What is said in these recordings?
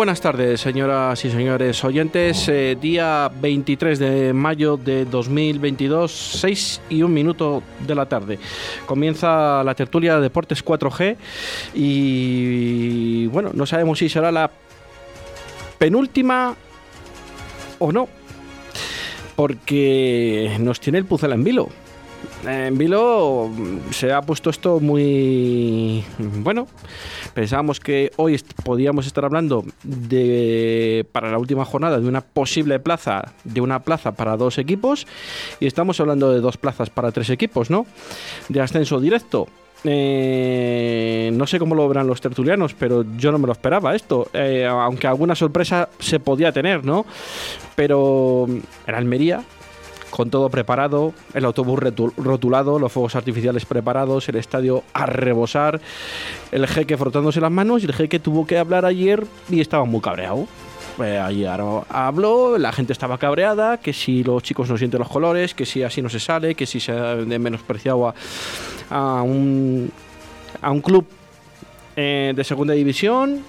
Buenas tardes, señoras y señores oyentes. Eh, día 23 de mayo de 2022, 6 y un minuto de la tarde. Comienza la tertulia de Deportes 4G y bueno, no sabemos si será la penúltima o no, porque nos tiene el puzzle en vilo. En Vilo se ha puesto esto muy bueno. Pensábamos que hoy podíamos estar hablando de para la última jornada de una posible plaza, de una plaza para dos equipos y estamos hablando de dos plazas para tres equipos, ¿no? De ascenso directo. Eh, no sé cómo lo verán los tertulianos, pero yo no me lo esperaba esto. Eh, aunque alguna sorpresa se podía tener, ¿no? Pero en Almería con todo preparado, el autobús rotulado, los fuegos artificiales preparados, el estadio a rebosar, el jeque frotándose las manos y el jeque tuvo que hablar ayer y estaba muy cabreado. Eh, ayer habló, la gente estaba cabreada, que si los chicos no sienten los colores, que si así no se sale, que si se ha menospreciado a, un, a un club eh, de segunda división,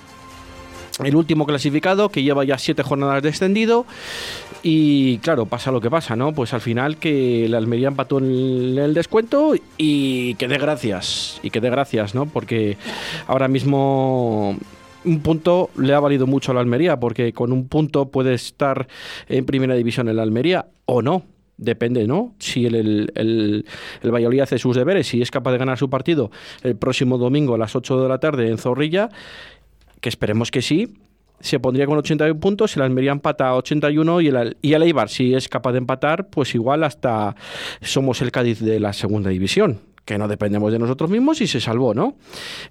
el último clasificado que lleva ya siete jornadas descendido y claro, pasa lo que pasa, ¿no? Pues al final que la Almería empató en el descuento y que dé gracias, y que dé gracias, ¿no? Porque ahora mismo un punto le ha valido mucho a la Almería, porque con un punto puede estar en primera división en la Almería o no. Depende, ¿no? Si el, el, el, el, Valladolid hace sus deberes, si es capaz de ganar su partido el próximo domingo a las 8 de la tarde en Zorrilla, que esperemos que sí, se pondría con 81 puntos, el Almería empata a 81 y el, y el Eibar, si es capaz de empatar, pues igual hasta somos el Cádiz de la segunda división que no dependemos de nosotros mismos y se salvó, ¿no?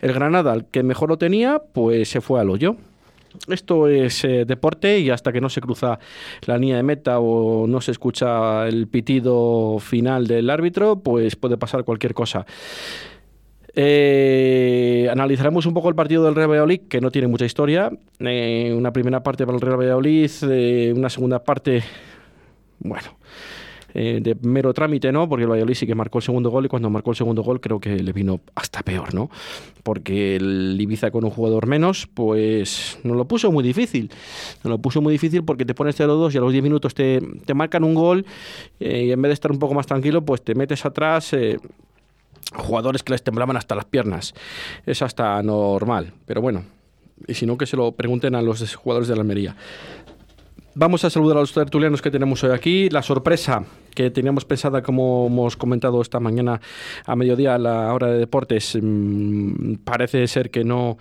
El Granada, el que mejor lo tenía, pues se fue al hoyo. Esto es eh, deporte y hasta que no se cruza la línea de meta o no se escucha el pitido final del árbitro, pues puede pasar cualquier cosa. Eh, analizaremos un poco el partido del Real Valladolid, que no tiene mucha historia. Eh, una primera parte para el Real Valladolid, eh, una segunda parte, bueno, de mero trámite, ¿no? Porque el Valladolid sí que marcó el segundo gol y cuando marcó el segundo gol creo que le vino hasta peor, ¿no? Porque el Ibiza con un jugador menos, pues nos lo puso muy difícil. Nos lo puso muy difícil porque te pones 0-2 y a los 10 minutos te, te marcan un gol y en vez de estar un poco más tranquilo, pues te metes atrás jugadores que les temblaban hasta las piernas. Es hasta normal, pero bueno, y si no, que se lo pregunten a los jugadores de la Almería. Vamos a saludar a los tertulianos que tenemos hoy aquí. La sorpresa que teníamos pensada, como hemos comentado esta mañana a mediodía a la hora de deportes, mmm, parece ser que no,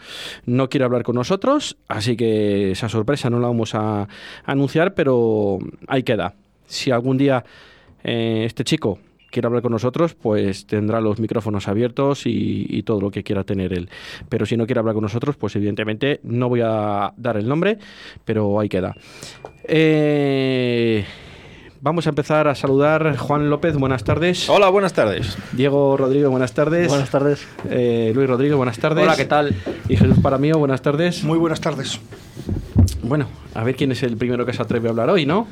no quiere hablar con nosotros, así que esa sorpresa no la vamos a, a anunciar, pero ahí queda. Si algún día eh, este chico quiera hablar con nosotros, pues tendrá los micrófonos abiertos y, y, todo lo que quiera tener él. Pero si no quiere hablar con nosotros, pues evidentemente no voy a dar el nombre, pero ahí queda. Eh, vamos a empezar a saludar. Juan López, buenas tardes. Hola, buenas tardes. Diego Rodrigo, buenas tardes. Buenas tardes. Eh, Luis Rodrigo, buenas tardes. Hola, ¿qué tal? Y Jesús Paramío, buenas tardes. Muy buenas tardes. Bueno, a ver quién es el primero que se atreve a hablar hoy, ¿no?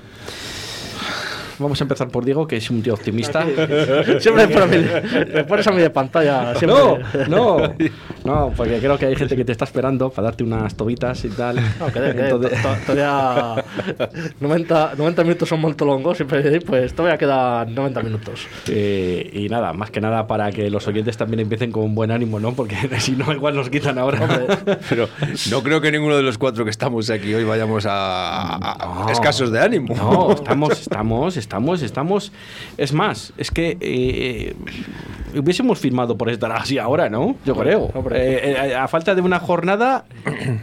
Vamos a empezar por Diego, que es un tío optimista. Siempre por mí, me pones a mí de pantalla. Siempre. No, no, no, porque creo que hay gente que te está esperando para darte unas tobitas y tal. No, que, que Entonces- to- to- todavía 90, 90 minutos son muy longos, siempre pues todavía quedan 90 minutos. Eh, y nada, más que nada para que los oyentes también empiecen con buen ánimo, ¿no? Porque si no, igual nos quitan ahora. Pero no creo que ninguno de los cuatro que estamos aquí hoy vayamos a, a- a No. escasos de ánimo. No, estamos, estamos, estamos, estamos. Es más, es que eh, hubiésemos firmado por estar así ahora, ¿no? Yo creo. Eh, eh, a falta de una jornada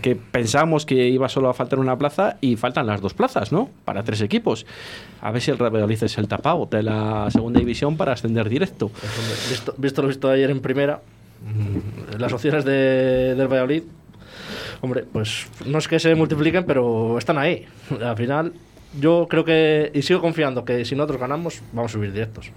que pensamos que iba solo a faltar una plaza y faltan las dos plazas, ¿no? Para tres equipos. A ver si el Real Valladolid es el tapado de la segunda división para ascender directo. Visto, visto lo visto ayer en primera, mm, las opciones de, del Valladolid, hombre, pues no es que se multipliquen, pero están ahí. Al final, yo creo que, y sigo confiando que si nosotros ganamos, vamos a subir directos.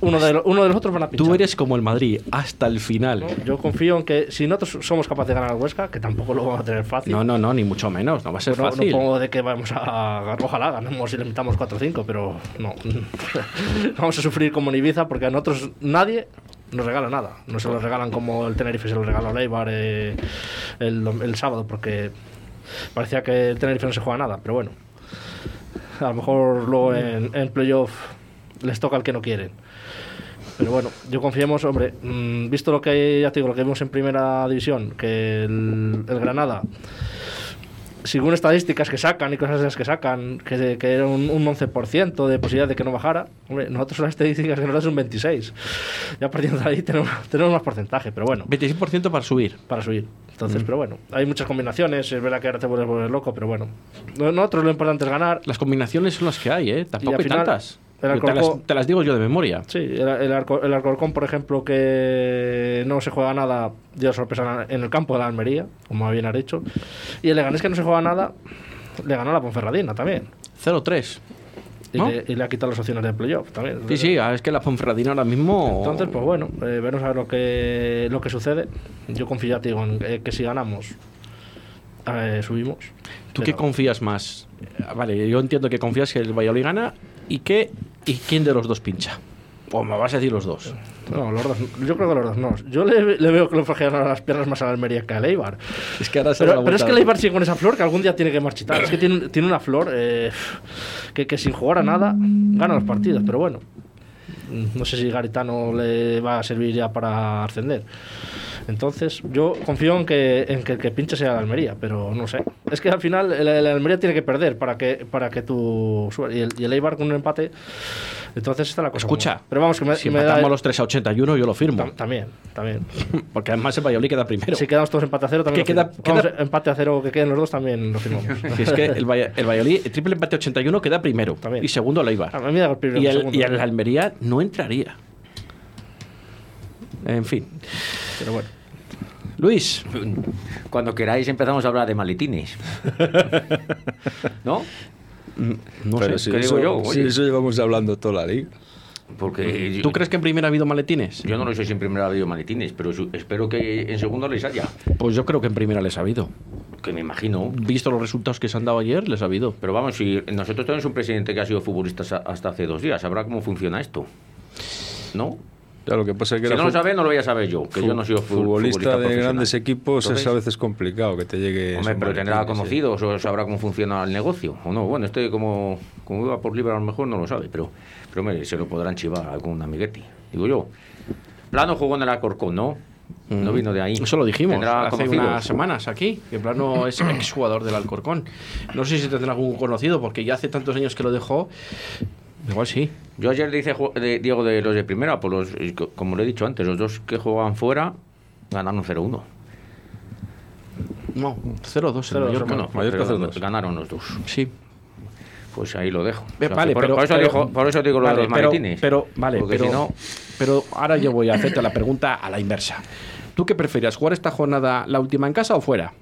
Uno de, lo- uno de los otros van a pinchar. Tú eres como el Madrid hasta el final. ¿no? Yo confío en que si nosotros somos capaces de ganar al Huesca, que tampoco lo vamos a tener fácil. No, no, no, ni mucho menos. No va a ser no, no fácil. pongo de que vamos a. Ojalá ganemos y le metamos 4 o 5, pero no. vamos a sufrir como en Ibiza porque a nosotros nadie nos regala nada. No se lo regalan como el Tenerife se lo regaló a Leibar eh, el, el sábado porque parecía que el Tenerife no se juega nada, pero bueno. A lo mejor luego en, en playoff les toca al que no quieren. Pero bueno, yo confiemos, hombre, mm, visto lo que ya digo, lo que vimos en primera división, que el Granada según estadísticas que sacan y cosas de las que sacan, que, que era un, un 11% de posibilidad de que no bajara, hombre, nosotros las estadísticas que nos dan es un 26%. Ya partiendo de ahí tenemos, tenemos más porcentaje, pero bueno, 26% para subir. para subir. Entonces, pero bueno, hay muchas combinaciones, es verdad que ahora te vuelves volver loco, pero bueno. No- Nosotros lo importante es ganar. Las combinaciones son las que hay, ¿eh? Tampoco hay final, tantas. El te, las, Alcorcón- te las digo yo de memoria. Sí, el, el, Arco- el Alcorcón, por ejemplo, que no se juega nada, dio sorpresa en el campo de la Almería, como bien has dicho. Y el Leganés que no se juega nada, le ganó a la Ponferradina también. 0-3. Y, ¿No? le, y le ha quitado las opciones de playoff también. Sí, sí, ah, es que la Ponferradina ahora mismo. Entonces, pues bueno, eh, veremos a ver lo que, lo que sucede. Yo confío, te digo, en eh, que si ganamos, eh, subimos. ¿Tú qué Pero- confías más? Vale, yo entiendo que confías que el Valladolid gana y que y quién de los dos pincha. O me vas a decir los dos. No, los dos, yo creo que los dos no. Yo le, le veo que le flojean las piernas más a la Almería que a Leibar. Es que ahora se Pero, pero es que Leibar sigue con esa flor que algún día tiene que marchitar. Es que tiene, tiene una flor eh, que, que sin jugar a nada gana los partidos, pero bueno. No sé si Garitano le va a servir ya para ascender. Entonces, yo confío en que, en que el que pinche sea la Almería, pero no sé. Es que al final el Almería tiene que perder para que, para que subas. Y el, y el Eibar con un empate, entonces está la cosa. Escucha, como- pero vamos, que me, si me da. empatamos los 3 a 81, yo lo firmo. tam- también, también. Porque además el Valladolid queda primero. Si quedamos todos empate a cero, también. Que lo queda- firmo. queda- Vamos, empate a cero, que queden los dos, también lo firmamos. Si es que el, el Valladolid, el triple empate 81 queda primero. También. Y segundo el Eibar. A mí me da el primero, y el, segundo. y el Almería no entraría. En fin. Pero bueno. Luis, Cuando queráis empezamos a hablar de maletines. ¿No? No Pero sé. si ¿qué eso, digo yo? si eso llevamos hablando toda la liga. Porque yo, ¿Tú crees que en primera ha habido maletines? yo no lo sé si en primera ha habido maletines, pero su- espero que en segundo les haya. Pues yo creo que en primera les ha habido. Que me imagino. Visto los resultados que se han dado ayer, les ha habido. Pero vamos, si nosotros tenemos un presidente que ha sido futbolista hasta hace dos días, sabrá cómo funciona esto. ¿No? Ya, lo que pasa es que Si no lo fu- sabe, no lo voy a saber yo, que yo no soy fu- futbolista, de grandes equipos Entonces, es a veces complicado que te llegue. Hombre, pero tendrá maletines, sí. conocidos o sabrá cómo funciona el negocio, ¿o no? Bueno, este como, como iba por libre a lo mejor no lo sabe, pero, pero hombre, se lo podrán chivar a algún amiguete, digo yo. Plano jugó en el Alcorcón, ¿no? No vino de ahí. Mm. Eso lo dijimos Tendrá hace conocidos. unas semanas aquí. Que Plano es exjugador del Alcorcón. No sé si tendrá algún conocido, porque ya hace tantos años que lo dejó. Igual sí. Yo ayer le hice ju- de, Diego de los de primera, por los, co- como le he dicho antes, los dos que jugaban fuera ganaron 0-1. No, 0-2 en 0-2, Mallorca. Bueno, Mallorca pero 0-2. ganaron los dos. Sí. Pues ahí lo dejo. Ve- O sea, vale, por, pero, por eso pero- digo, por eso digo lo vale, de los pero- maletines. Pero, vale, Porque pero, si no, pero ahora yo voy a hacerte la pregunta a la inversa. ¿Tú qué prefieres, jugar esta jornada la última en casa o fuera?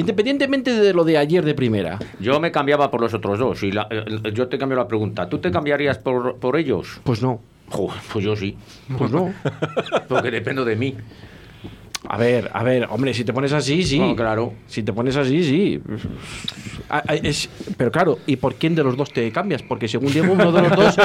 Independientemente de lo de ayer de primera. Yo me cambiaba por los otros dos. Y la- eh, yo te cambio la pregunta. ¿Tú te cambiarías por, por ellos? Pues no. Pues yo sí. Pues no. Porque dependo de mí. A ver, a ver, hombre, si te pones así, sí. No, claro. Si te pones así, sí. Ah, ah, es- pero claro, ¿y por quién de los dos te cambias? Porque según Diego, uno de los dos,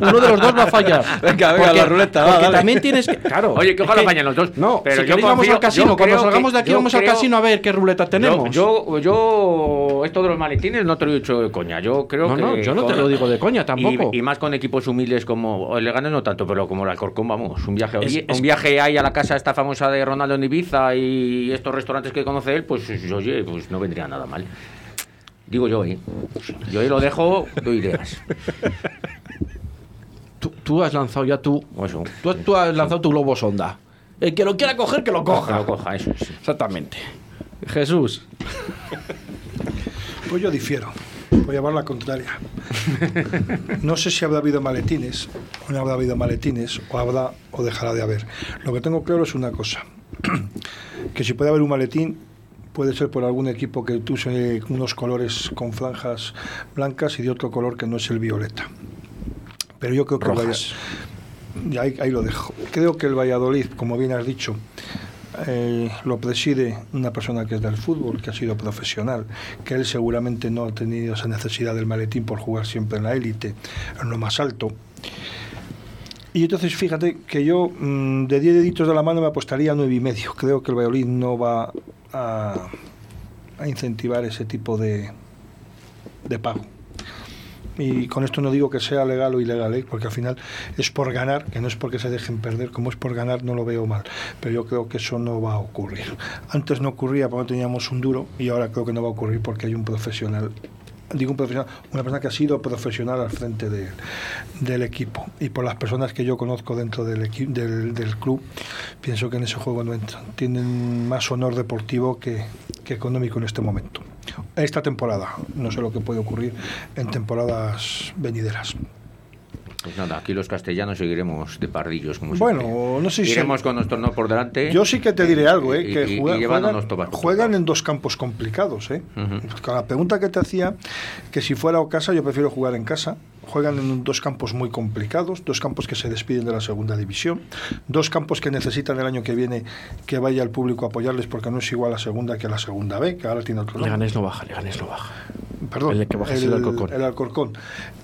uno de los dos va a fallar. Venga, venga, Porque- la ruleta, va, Porque dale. también tienes que. Claro. Oye, que ojalá fallen los dos. No, Pero si yo vamos al casino. Cuando salgamos de aquí, vamos al casino a ver qué ruleta tenemos. Yo, yo, yo, esto de los maletines no te lo he dicho de coña. Yo creo No, que. no, yo no te lo digo de coña tampoco. Y, y más con equipos humildes como el Leganés, no tanto, pero como el Alcorcón, vamos. Un viaje, Es- oye, es- un viaje ahí a la casa esta famosa de Ronaldo en Ibiza y estos restaurantes que conoce él, pues oye, pues no vendría nada mal. Digo yo, ¿eh? Yo ahí lo dejo, doy ideas. Tú, tú has lanzado ya tu. Eso. Tú, tú has lanzado tu globo sonda. El que lo quiera coger, que lo Que coja. lo coja, eso sí. Exactamente. Jesús. Pues yo difiero. Voy a llevar la contraria. No sé si habrá habido maletines, o no habrá habido maletines, o habrá o dejará de haber. Lo que tengo claro es una cosa: que si puede haber un maletín, puede ser por algún equipo que use unos colores con franjas blancas y de otro color que no es el violeta. Pero yo creo que Rojas. ahí, ahí lo dejo. Creo que el Valladolid, como bien has dicho, eh, lo preside una persona que es del fútbol, que ha sido profesional, que él seguramente no ha tenido esa necesidad del maletín por jugar siempre en la élite, en lo más alto. Y entonces fíjate que yo mm, de 10 deditos de la mano me apostaría a 9 y medio. Creo que el Valladolid no va a, incentivar ese tipo de, de pago. Y con esto no digo que sea legal o ilegal, ¿eh? porque al final es por ganar, que no es porque se dejen perder, como es por ganar no lo veo mal, pero yo creo que eso no va a ocurrir. Antes no ocurría porque teníamos un duro y ahora creo que no va a ocurrir porque hay un profesional, digo un profesional, una persona que ha sido profesional al frente de- del equipo y por las personas que yo conozco dentro del, del, del club, pienso que en ese juego no entran. Tienen más honor deportivo que, que económico en este momento. Esta temporada, no sé lo que puede ocurrir en temporadas venideras. Pues nada, aquí los castellanos seguiremos de pardillos, como Bueno, siempre. no sé si- Iremos con nuestro no por delante. Yo sí que te diré algo, ¿eh? y- que y- y juega- llevándonos juegan, juegan en dos campos complicados. ¿eh? Con la pregunta que te hacía, que si fuera o casa, yo prefiero jugar en casa. Juegan en dos campos muy complicados, dos campos que se despiden de la segunda división, dos campos que necesitan el año que viene que vaya el público a apoyarles porque no es igual la segunda que la segunda B, que ahora tiene otro nombre. Leganés no baja, Leganés no baja. Perdón, El que baja es el Alcorcón. el Alcorcón.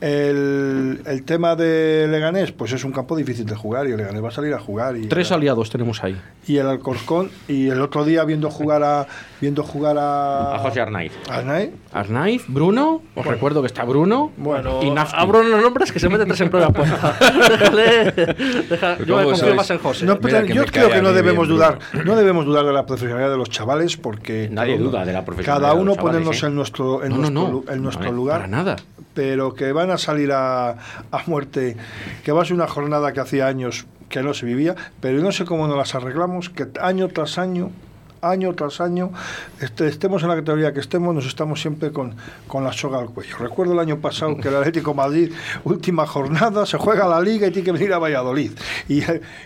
El, el tema de Leganés, pues es un campo difícil de jugar y el Leganés va a salir a jugar. Y Tres aliados tenemos ahí. y el Alcorcón y el otro día viendo jugar a viendo jugar a A José Arnaiz. a Arnaiz, Arnaiz, Bruno. Os recuerdo que está Bruno. Bueno, y Nafti. abro los nombres que se mete tres en. Déjale. deja- yo me ¿Cómo confío más en José. No, yo creo que a no debemos bien, dudar Bruno. no debemos dudar de la profesionalidad de los chavales porque Nadie cada uno- duda de la profesionalidad cada de uno chavales, ponernos ¿eh? en nuestro en No, nuestro, no. en nuestro Vale, lugar Para nada. pero que van a salir a, a muerte, que va a ser una jornada que hacía años que no se vivía, pero no sé cómo nos las arreglamos, que año tras año, año tras año, este, estemos en la categoría que estemos, nos estamos siempre con, con la soga al cuello. Recuerdo el año pasado que el Atlético Madrid, última jornada, se juega la liga y tiene que venir a Valladolid. Y,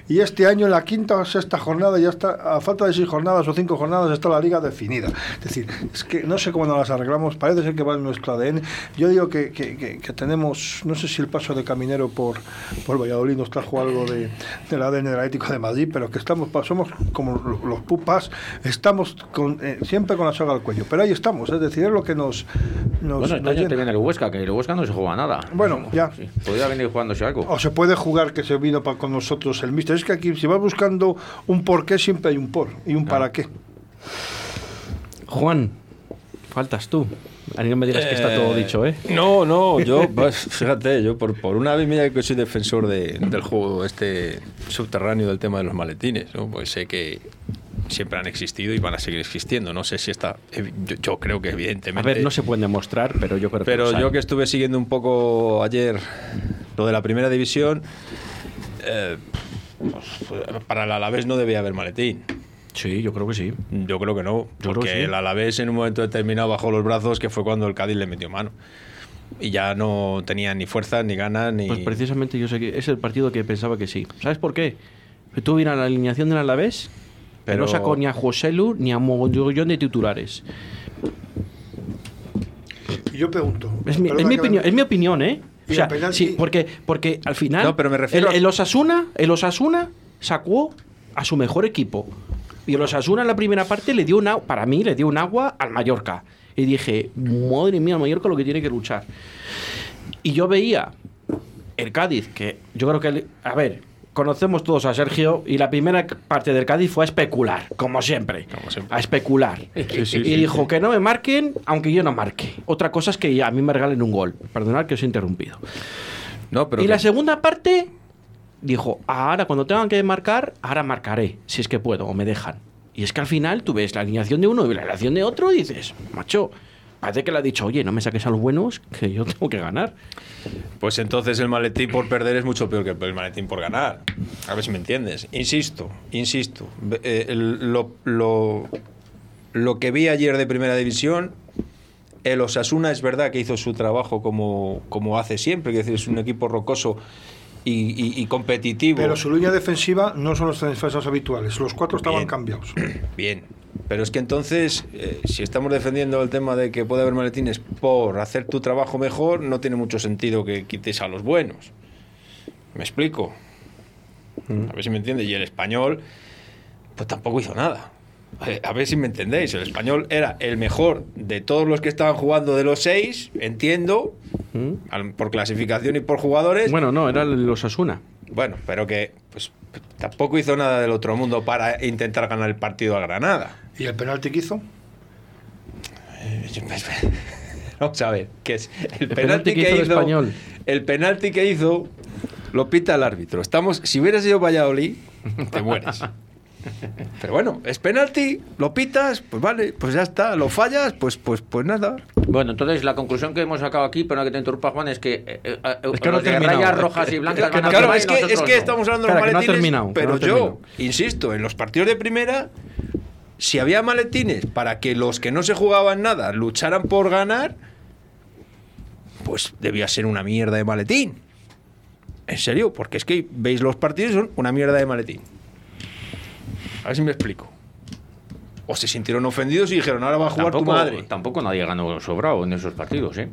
y este año, en la quinta o sexta jornada, ya está, a falta de seis jornadas o cinco jornadas, está la liga definida. Es decir, es que no sé cómo nos las arreglamos, parece ser que va en nuestro ADN. Yo digo que, que- que- que tenemos, no sé si el paso de Caminero por, por Valladolid nos trajo algo de, del ADN del Atlético de Madrid, pero que estamos, somos como lo- los pupas, estamos con, eh, siempre con la soga al cuello. Pero ahí estamos, es decir, es lo que nos, nos, Bueno, este nos año te viene el Huesca, que el Huesca no se juega nada. Bueno, ya. Sí, podría venir jugándose algo. O se puede jugar que se vino con nosotros el míster. Es que aquí, si vas buscando un por qué, siempre hay un por y un para qué. Juan, faltas tú. A mí no me digas que está todo dicho, ¿eh? No, no, yo, pues, fíjate, yo por, por una vez mira que soy defensor de- del juego este subterráneo del tema de los maletines, ¿no? pues sé que siempre han existido y van a seguir existiendo. No sé si está, evi- yo, yo creo que A evidentemente. ver, no se pueden demostrar, pero yo creo que. Pero los hay. yo que estuve siguiendo un poco ayer lo de la primera división, eh, pues, para el Alavés no debía haber maletín. Sí, yo creo que sí. Yo creo que no, Yo porque que sí. el Alavés en un momento determinado bajó los brazos, que fue cuando el Cádiz le metió mano. Y ya no tenía ni fuerzas, ni ganas, ni... Pues precisamente yo sé que es el partido que pensaba que sí. ¿Sabes por qué? Tú miras la alineación del Alavés, pero no sacó ni a José Lu ni a mogollón de titulares. Y yo pregunto. Es mi, es opinión, me- es mi opinión, ¿eh? Y O sea, el penalti- sí, porque, porque al final No, pero me refiero el, a- el Osasuna, el Osasuna sacó a su mejor equipo. Y el Osasuna en la primera parte le dio un agua, para mí le dio un agua al Mallorca. Y dije, madre mía, el Mallorca lo que tiene que luchar. Y yo veía el Cádiz, que yo creo que, el- a ver, conocemos todos a Sergio y la primera parte del Cádiz fue a especular, como siempre. Como siempre. A especular. Sí, sí, y sí, dijo que no me marquen, aunque yo no marque. Otra cosa es que a mí me regalen un gol. Perdonad que os he interrumpido. No, pero y que- la segunda parte dijo, ahora cuando tengan que marcar, ahora marcaré, si es que puedo o me dejan. Y es que al final tú ves la alineación de uno y la alineación de otro y dices, macho, parece que le ha dicho, oye, no me saques a los buenos, que yo tengo que ganar. Pues entonces el maletín por perder es mucho peor que el maletín por ganar. A ver si me entiendes. Insisto, insisto. Eh, el- lo, lo- lo que vi ayer de Primera División, el Osasuna es verdad que hizo su trabajo como, como hace siempre, que es decir, es un equipo rocoso y, y- y competitivo. Pero su línea defensiva no son los defensas habituales. Los cuatro estaban Bien. cambiados. Bien, pero es que entonces, eh, si estamos defendiendo el tema de que puede haber maletines por hacer tu trabajo mejor, no tiene mucho sentido que quites a los buenos. ¿Me explico? A ver si me entiendes. Y el español, pues tampoco hizo nada. Eh, A ver si me entendéis. El español era el mejor de todos los que estaban jugando de los seis, entiendo, al- por clasificación y por jugadores. Bueno, no, era el Osasuna. Bueno, pero que pues, tampoco hizo nada del otro mundo para intentar ganar el partido a Granada. ¿Y el penalti que hizo? Vamos a ver, ¿qué es? El, penalti que hizo el Español. El penalti que hizo lo pita el árbitro. Estamos, si hubieras sido Valladolid, te mueres. Pero bueno, es penalti, lo pitas, pues vale, pues ya está, lo fallas, pues pues pues nada. Bueno, entonces la conclusión que hemos sacado aquí, pero no que te interrumpa Juan, es que, eh, eh, eh, Es que no los de rayas rojas y blancas van a Claro, es que, es que no. estamos hablando de los que maletines, terminado, que pero yo, insisto, en los partidos de primera, si había maletines para que los que no se jugaban nada lucharan por ganar, pues debía ser una mierda de maletín. En serio, porque es que veis los partidos y son una mierda de maletín. A ver si me explico. O se sintieron ofendidos y dijeron, ahora va a jugar Tampoco, tu madre. tampoco nadie ganó sobrado en esos partidos, ¿eh?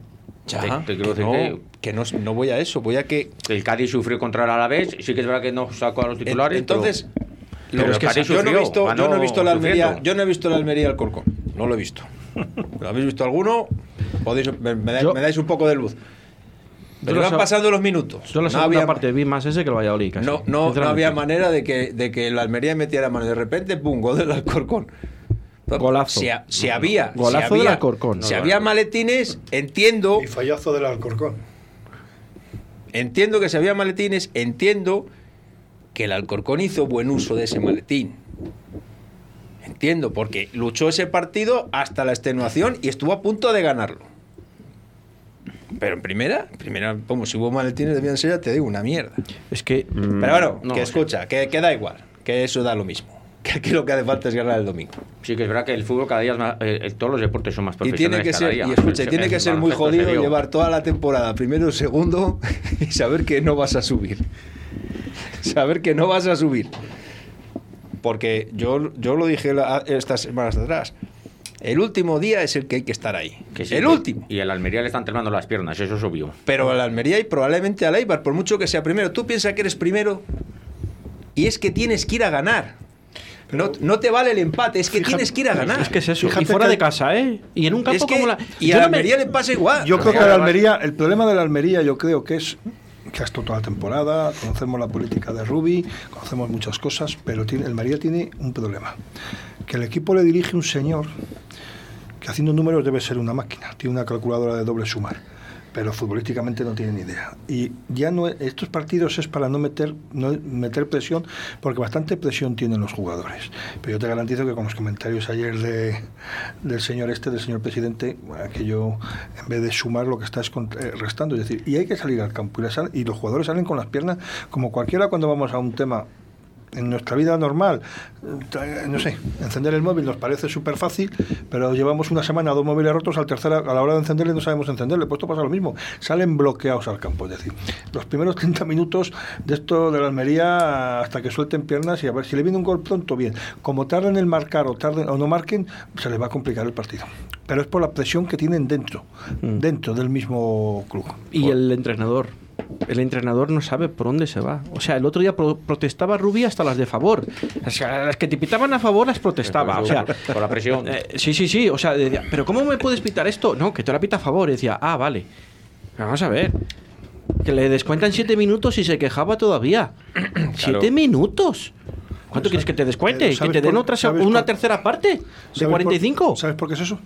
Ya, Te- te quiero que decir no, que no, no voy a eso, voy a que que el Cádiz sufrió contra el Alavés, sí que es verdad que no sacó a los titulares, Entonces, pero lo el que yo no he sufrió, visto, yo no he visto la Almería, yo no he visto la Almería al Corcón, no lo he visto. ¿Lo habéis visto alguno? Podéis, me, me da- Yo- me dais un poco de luz. Pero van pasando los minutos. Yo la no había, parte vi más ese que el Valladolid. casi, no, no, no había manera de que, de que la Almería metiera mano. De repente, pum, gol del Alcorcón. Golazo. Si, ha- si había, Golazo si había, del Alcorcón. Si No, había no. maletines, entiendo, Y fallazo del Alcorcón. entiendo que si había maletines, entiendo que el Alcorcón hizo buen uso de ese maletín. Entiendo, porque luchó ese partido hasta la extenuación y estuvo a punto de ganarlo. Pero en primera, primera, como si hubo maletines ser, ya te digo, una mierda. Es que. mm, Pero bueno, no que escucha, que, que da igual, que eso da lo mismo. Que aquí lo que hace falta es ganar el domingo. sí que es verdad que el fútbol cada día es más, eh, eh, todos los deportes son más Y tiene profesionales que ser, día. y escucha, y El- tiene que ser muy jodido llevar toda la temporada, primero, segundo, y saber que no vas a subir. saber que no vas a subir. Porque yo, yo lo dije la- estas semanas atrás. El último día es el que hay que estar ahí. Que sí, el que- último. Y el Almería le están temblando las piernas, eso es obvio. Pero a la Almería y probablemente al Eibar, por mucho que sea primero. Tú piensas que eres primero y es que tienes que ir a ganar. No, no te vale el empate, es que Fíjate- tienes que ir a ganar. Es que es eso. Fíjate y fuera que- de casa, ¿eh? Y en un campo Es que- como la. y a la no me- Almería le pasa igual. Yo creo que Pero la Almería, el problema de la Almería yo creo que es que ha estado toda la temporada, conocemos la política de Rubi, conocemos muchas cosas, pero tiene, el Almería tiene un problema, que el equipo le dirige un señor que haciendo números debe ser una máquina, tiene una calculadora de doble sumar, pero futbolísticamente no tiene ni idea. Y ya no estos partidos es para no meter no meter presión, porque bastante presión tienen los jugadores. Pero yo te garantizo que con los comentarios ayer de, del señor este, del señor presidente, aquello en vez de sumar lo que está es eh, restando, es decir, y hay que salir al campo y los jugadores salen con las piernas como cualquiera cuando vamos a un tema en nuestra vida normal, eh, no sé, encender el móvil nos parece súper fácil, pero llevamos una semana dos móviles rotos, al tercero, a la hora de encenderle no sabemos encenderle, pues esto pasa lo mismo, salen bloqueados al campo, es decir, los primeros 30 minutos de esto de la Almería hasta que suelten piernas y a ver si le viene un gol pronto, bien, como tarden en marcar o tarden o no marquen, se les va a complicar el partido, pero es por la presión que tienen dentro, dentro del mismo club. Y el entrenador. El entrenador no sabe por dónde se va. O sea, el otro día pro- protestaba Rubí hasta las de favor. O sea, las que te pitaban a favor las protestaba. O sea, por la presión. eh, sí, sí, sí. O sea, decía, ¿pero cómo me puedes pitar esto? No, que te la pita a favor. Y decía, ah, vale. Vamos a ver. Que le descuentan siete minutos y se quejaba todavía. ¿Siete minutos? ¿Cuánto quieres que te descuente? ¿Que ¿sabes te den por- otra, una por- tercera parte? ¿De ¿Sabes por- 45? ¿Sabes por qué es eso?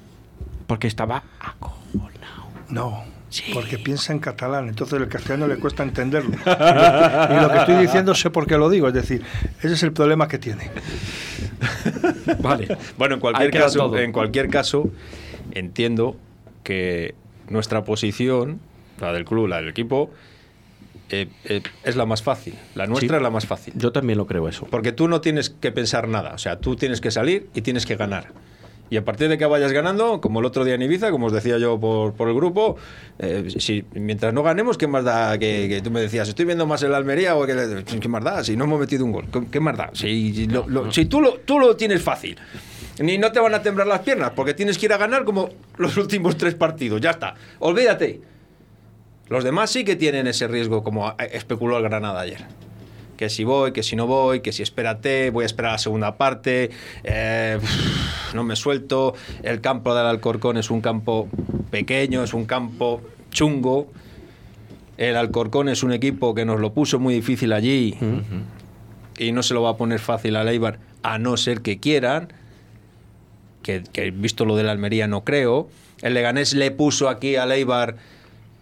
Porque estaba acojonado. No. Sí. Porque piensa en catalán, entonces el castellano le cuesta entenderlo. Y lo, y lo que estoy diciendo sé por qué lo digo, es decir, ese es el problema que tiene. Vale. Bueno, en cualquier caso, todo. en cualquier caso, entiendo que nuestra posición, la del club, la del equipo, eh, eh, es la más fácil. La nuestra Sí. es la más fácil. Yo también lo creo eso. Porque tú no tienes que pensar nada. O sea, tú tienes que salir y tienes que ganar. Y a partir de que vayas ganando, como el otro día en Ibiza, como os decía yo por, por el grupo, eh, si, mientras no ganemos, ¿qué más da? Que, que tú me decías, estoy viendo más el Almería o que, ¿qué más da? Si no hemos metido un gol, ¿qué, qué más da? Si, tú, lo, tú lo tienes fácil, ni no te van a temblar las piernas, porque tienes que ir a ganar como los últimos tres partidos, ya está. Olvídate. Los demás sí que tienen ese riesgo, como eh, especuló el Granada ayer que si voy, que si no voy, que si espérate, voy a esperar la segunda parte, eh, no me suelto, el campo del Alcorcón es un campo pequeño, es un campo chungo, el Alcorcón es un equipo que nos lo puso muy difícil allí y no se lo va a poner fácil a Leibar, a no ser que quieran, que, que visto lo de la Almería no creo, el Leganés le puso aquí a Leibar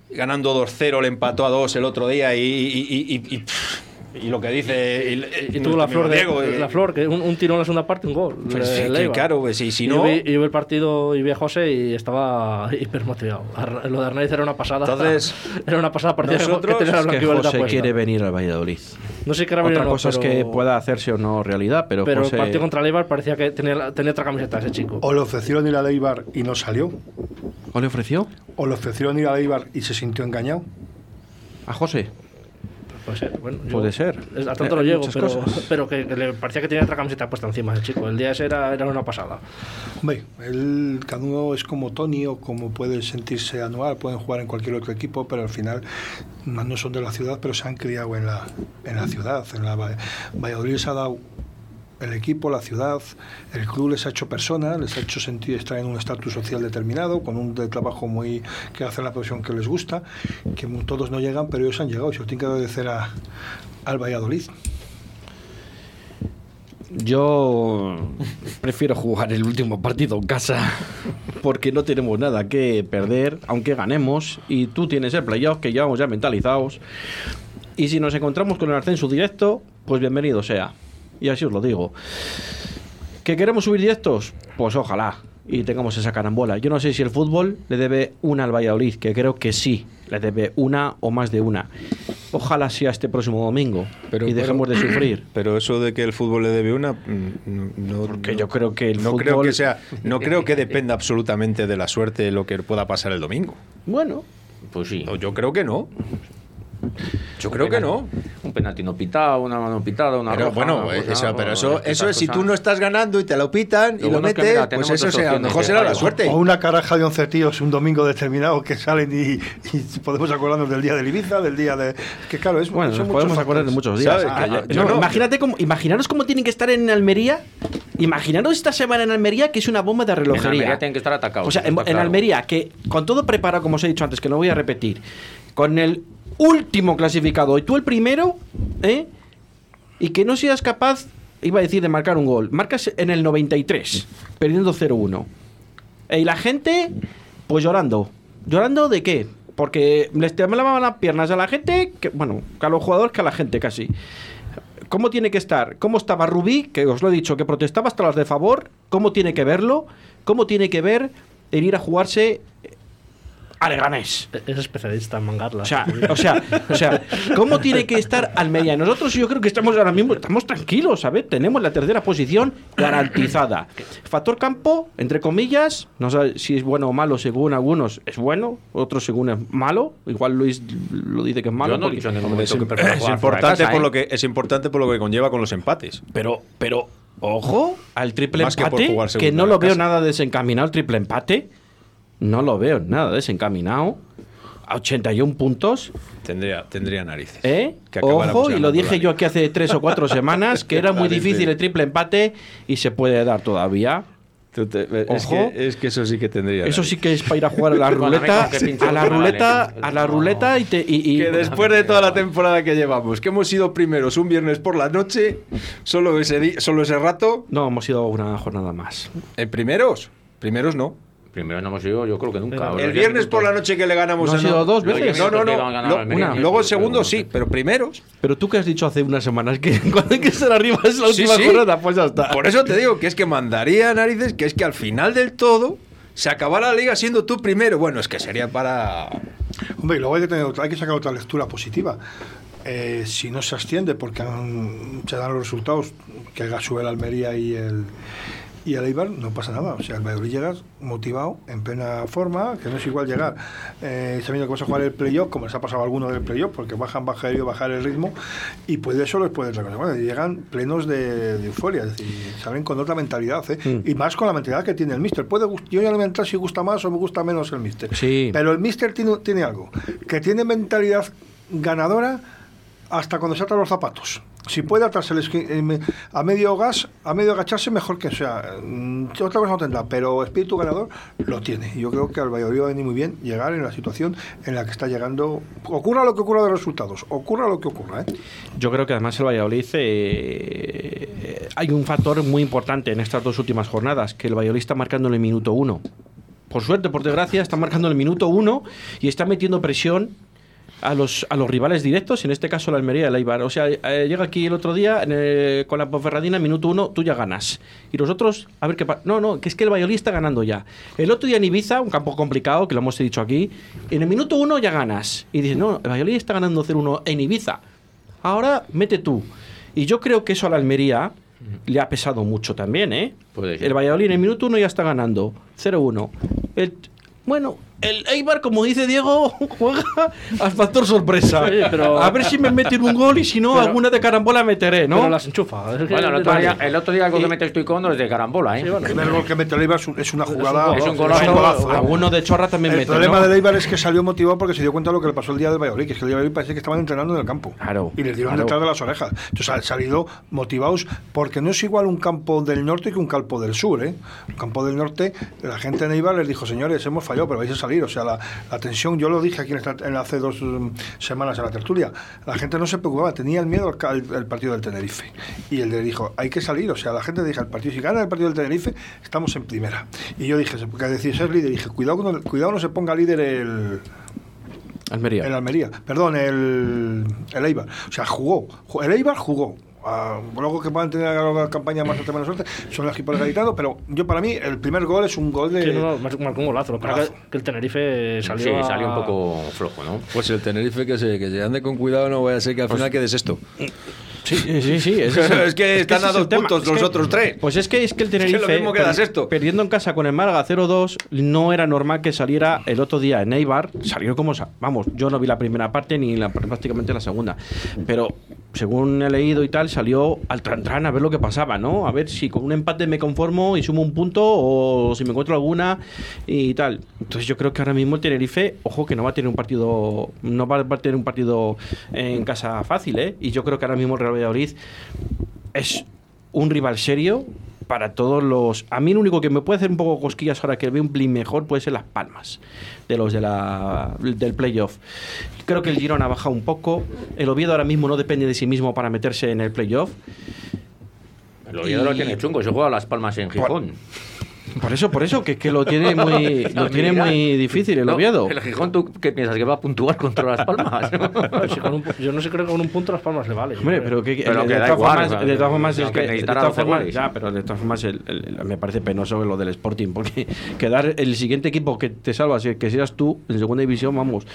ganando 2-0, le empató a 2 el otro día y, y- y- y- y- y lo que dice y, Y tuvo la flor, de, Diego, eh, la flor, que un, un tiro en la segunda parte, un gol. Pues de sí, que Leibar. claro, pues, y si Y no- Yo vi, yo vi el partido y vi a José y estaba hipermotivado. Lo de Arnaiz era una pasada. Entonces, era una pasada partida nosotros- que tenía la Es que José quiere venir al Valladolid. No sé qué era venir Otra no, cosa es pero- que pueda hacerse o no realidad, pero, Pero José... el partido contra Leibar parecía que tenía, tenía otra camiseta ese chico. O le ofrecieron ir a Leibar y no salió, ¿O le ofreció? o le ofrecieron ir a Leibar y se sintió engañado. ¿A José? Puede ser, bueno, yo- Puede ser. A tanto Eh, no llego, muchas pero, cosas. pero que, que le parecía que tenía otra camiseta puesta encima ese chico. El día ese era, era una pasada. Hombre, él, cada uno es como Tony o como puede sentirse anual, pueden jugar en cualquier otro equipo, pero al final no son de la ciudad, pero se han criado en la, en la ciudad. En la, Va- Valladolid les ha dado el equipo, la ciudad, el club les ha hecho personas, les ha hecho sentir estar en un estatus social determinado, con un trabajo muy que hacen la profesión que les gusta, que todos no llegan, pero ellos han llegado. y Se lo tienen que agradecer a, al Valladolid. Yo prefiero jugar el último partido en casa porque no tenemos nada que perder, aunque ganemos. Y tú tienes el playoff que llevamos ya mentalizados. Y si nos encontramos con el ascenso directo, pues bienvenido sea. Y así os lo digo. ¿Que queremos subir directos? Pues ojalá. Y tengamos esa carambola. Yo no sé si el fútbol le debe una al Valladolid, que creo que sí. Le debe una o más de una. Ojalá sea este próximo domingo. Pero- y dejemos pero- de sufrir. Pero eso de que el fútbol le debe una, mm, no, no- Porque yo creo que el no creo fútbol- que sea, no creo que dependa absolutamente de la suerte lo que pueda pasar el domingo. Bueno, Pues sí. No, yo creo que no. Yo creo que no. Un penalti no pitado, una mano pitada, una Pero roja, bueno, una eh, cosa, eso, pero eso, eso es si tú no estás ganando y te lo pitan y Lo es que, metes, mira, pues eso sea, a lo mejor de será la suerte. O una caraja de once tíos un domingo determinado que salen y, y podemos acordarnos del día del Ibiza, del día de... Que claro, es bueno, nos podemos acordar de muchos días. ¿Sabes? Ah, yo- ah, yo no, no. Imagínate cómo, imaginaros cómo tienen que estar en Almería. Imaginaros esta semana en Almería que es una bomba de En relojería. Almería tienen que estar atacados. O sea, en, en claro. Almería, que con todo preparado, como os he dicho antes, que no voy a repetir, con el último clasificado y tú el primero, ¿eh? Y que no seas capaz, iba a decir, de marcar un gol. Marcas en el 93, perdiendo 0-1. Y la gente, pues llorando. ¿Llorando de qué? Porque les temblaban las piernas a la gente, que, bueno, a los jugadores que a la gente casi. ¿Cómo tiene que estar? ¿Cómo estaba Rubí? Que os lo he dicho, que protestaba hasta las de favor. ¿Cómo tiene que verlo? ¿Cómo tiene que ver el ir a jugarse a Leganés? Es especialista en mangarla. O sea, o sea, o sea, ¿cómo tiene que estar Almería? Nosotros yo creo que estamos ahora mismo, estamos tranquilos, ¿sabes? Tenemos la tercera posición garantizada. Factor campo, entre comillas, no sé si es bueno o malo según algunos, es bueno, otros según es malo. Igual Luis lo dice que es malo. Yo no he dicho en ningún Hombre, es, momento que es de importante casa, por ¿eh? lo que es importante por lo que conlleva con los empates. Pero, pero, ojo, al triple Más que por empate, jugar que, segunda no lo veo casa. nada desencaminado el triple empate. No lo veo nada desencaminado. a 81 puntos, Tendría, tendría narices. ¿eh? Que Ojo, y lo dije yo aquí hace tres o cuatro semanas, que era muy difícil el triple empate y se puede dar todavía. Te- es, Ojo. que, es que eso sí que tendría. Eso sí que es para ir a jugar a la ruleta, a la ruleta, a la ruleta y te y, y- Que después de toda la temporada que llevamos, que hemos sido primeros un viernes por la noche, solo ese, solo ese rato, no hemos ido una jornada más. en primeros. Primeros no. Primero no hemos ido, yo creo que nunca. El viernes por la noche que le ganamos ¿No ha a sido dos veces? No, no, no. una. Luego el segundo no sí, pero primeros. Pero tú que has dicho hace unas semanas que cuando hay que estar arriba es la última sí. jornada, pues ya está. Por eso te digo que es que mandaría narices, que es que al final del todo se acabara la liga siendo tú primero. Bueno, es que sería para. Hombre, y luego hay que, tener otra- hay que sacar otra lectura positiva. Eh, si no se asciende porque han- se dan los resultados que sube el Almería y el y el Eibar, no pasa nada. O sea, el Valladolid llega motivado, en plena forma, que no es igual llegar eh, sabiendo que vas a jugar el playoff, como les ha pasado a algunos del playoff, porque bajan, bajar y bajar el ritmo, y pues eso les puede recordar. Bueno, llegan plenos de, de euforia, es decir, salen con otra mentalidad, ¿eh? Mm. y más con la mentalidad que tiene el Mister. Puede, yo ya no voy a entrar si gusta más o me gusta menos el Mister. Sí. Pero el Mister tiene, tiene algo, que tiene mentalidad ganadora hasta cuando se atan los zapatos. Si puede atarse el esqui- eh, a medio gas, a medio agacharse, mejor que sea. Mm, Otra cosa no tendrá, pero espíritu ganador lo tiene. Yo creo que al Valladolid va a venir muy bien llegar en la situación en la que está llegando. Ocurra lo que ocurra de resultados, ocurra lo que ocurra. ¿eh? Yo creo que además el Valladolid eh, hay un factor muy importante en estas dos últimas jornadas, que el Valladolid está marcando en el minuto uno. Por suerte, por desgracia, está marcando en el minuto uno y está metiendo presión a los, a los rivales directos, en este caso la Almería y el Eibar. O sea, eh, llega aquí el otro día el- con la Ponferradina, minuto uno, tú ya ganas. Y los otros, a ver qué pasa. No, no, que es que el Valladolid está ganando ya. El otro día en Ibiza, un campo complicado, que lo hemos dicho aquí, en el minuto uno ya ganas. Y dices, no, el Valladolid está ganando 0-1 en Ibiza. Ahora mete tú. Y yo creo que eso a la Almería le ha pesado mucho también, ¿eh? Puede. El Valladolid en el minuto uno ya está ganando. 0-1. El- Bueno, el Eibar, como dice Diego, juega al factor sorpresa. Oye, pero- A ver si me meten un gol y si no, Pero- alguna de carambola meteré, ¿no? Pero las enchufa. Bueno, el otro día, el otro día el gol que mete estoy con es de carambola, ¿eh? Sí, bueno. El primer gol que mete el Eibar es un- es una jugada. es un golazo. es un golazo. Alguno de chorra también El mete, problema ¿no? del Eibar es que salió motivado porque se dio cuenta de lo que le pasó el día del Valladolid, que es que el día del Valladolid parece que estaban entrenando en el campo. Claro, Y les dieron claro. detrás de las orejas. Entonces han salido motivados porque no es igual un campo del norte que un campo del sur. ¿eh? Un campo del norte, la gente en Eibar les dijo, señores, hemos fallado, pero vais a salir. O sea, la, la tensión, yo lo dije aquí en, esta- en hace dos mm, semanas en la tertulia, la gente no se preocupaba, tenía el miedo al, ca- al- al partido del Tenerife. Y él le dijo, hay que salir. O sea, la gente dijo, el partido, si gana el partido del Tenerife, estamos en primera. Y yo dije, porque decir ser líder, dije, cuidado, no- cuidado no se ponga líder el... Almería. El Almería, perdón, el, el Eibar. O sea, jugó. Ju- El Eibar jugó. Ah, luego que puedan tener la campaña más o menos suerte, son los equipos gaditanos, pero yo para mí el primer gol es un gol de. Sí, no, no, marcó un golazo. Lo que pasa Golazo. que, que el Tenerife salió. Sí, a- salió un poco flojo, ¿no? Pues el Tenerife que se, que se ande con cuidado, no vaya a ser que al final quedes esto. Sí, sí, sí. es, Es que están a dos puntos los otros tres. Pues es que es que el Tenerife, lo mismo que das per- esto. perdiendo en casa con el Málaga 0-2, no era normal que saliera el otro día en Eibar. Salió como. Vamos, yo no vi la primera parte ni la, prácticamente la segunda. Pero según he leído y tal, salió al tran tran a ver lo que pasaba, ¿no? A ver si con un empate me conformo y sumo un punto o si me encuentro alguna y tal. Entonces yo creo que ahora mismo el Tenerife, ojo que no va a tener un partido. No va a tener un partido en casa fácil, ¿eh? Y yo creo que ahora mismo el Real Valladolid es un rival serio para todos los. A mí, lo único que me puede hacer un poco cosquillas ahora que veo un blin mejor puede ser las palmas de los de la, del playoff. Creo que el Girona ha bajado un poco. El Oviedo ahora mismo no depende de sí mismo para meterse en el playoff. El Oviedo lo Y- tiene chungo, se juega a las palmas en Gijón. Por eso, por eso, que, que lo tiene muy, lo tiene muy difícil el No, Oviedo. El Gijón, ¿tú qué piensas? ¿Que va a puntuar contra las palmas? Sí, con un yo no sé, creo que con un punto las palmas le vale. Hombre, pero que, Pero de, que de da todas igual, formas, de todas formas es que de todas 12 formas, goles. ya, pero de todas formas el- el- me parece penoso lo del Sporting porque quedar el siguiente equipo que te salva si- que seas tú en segunda división, vamos.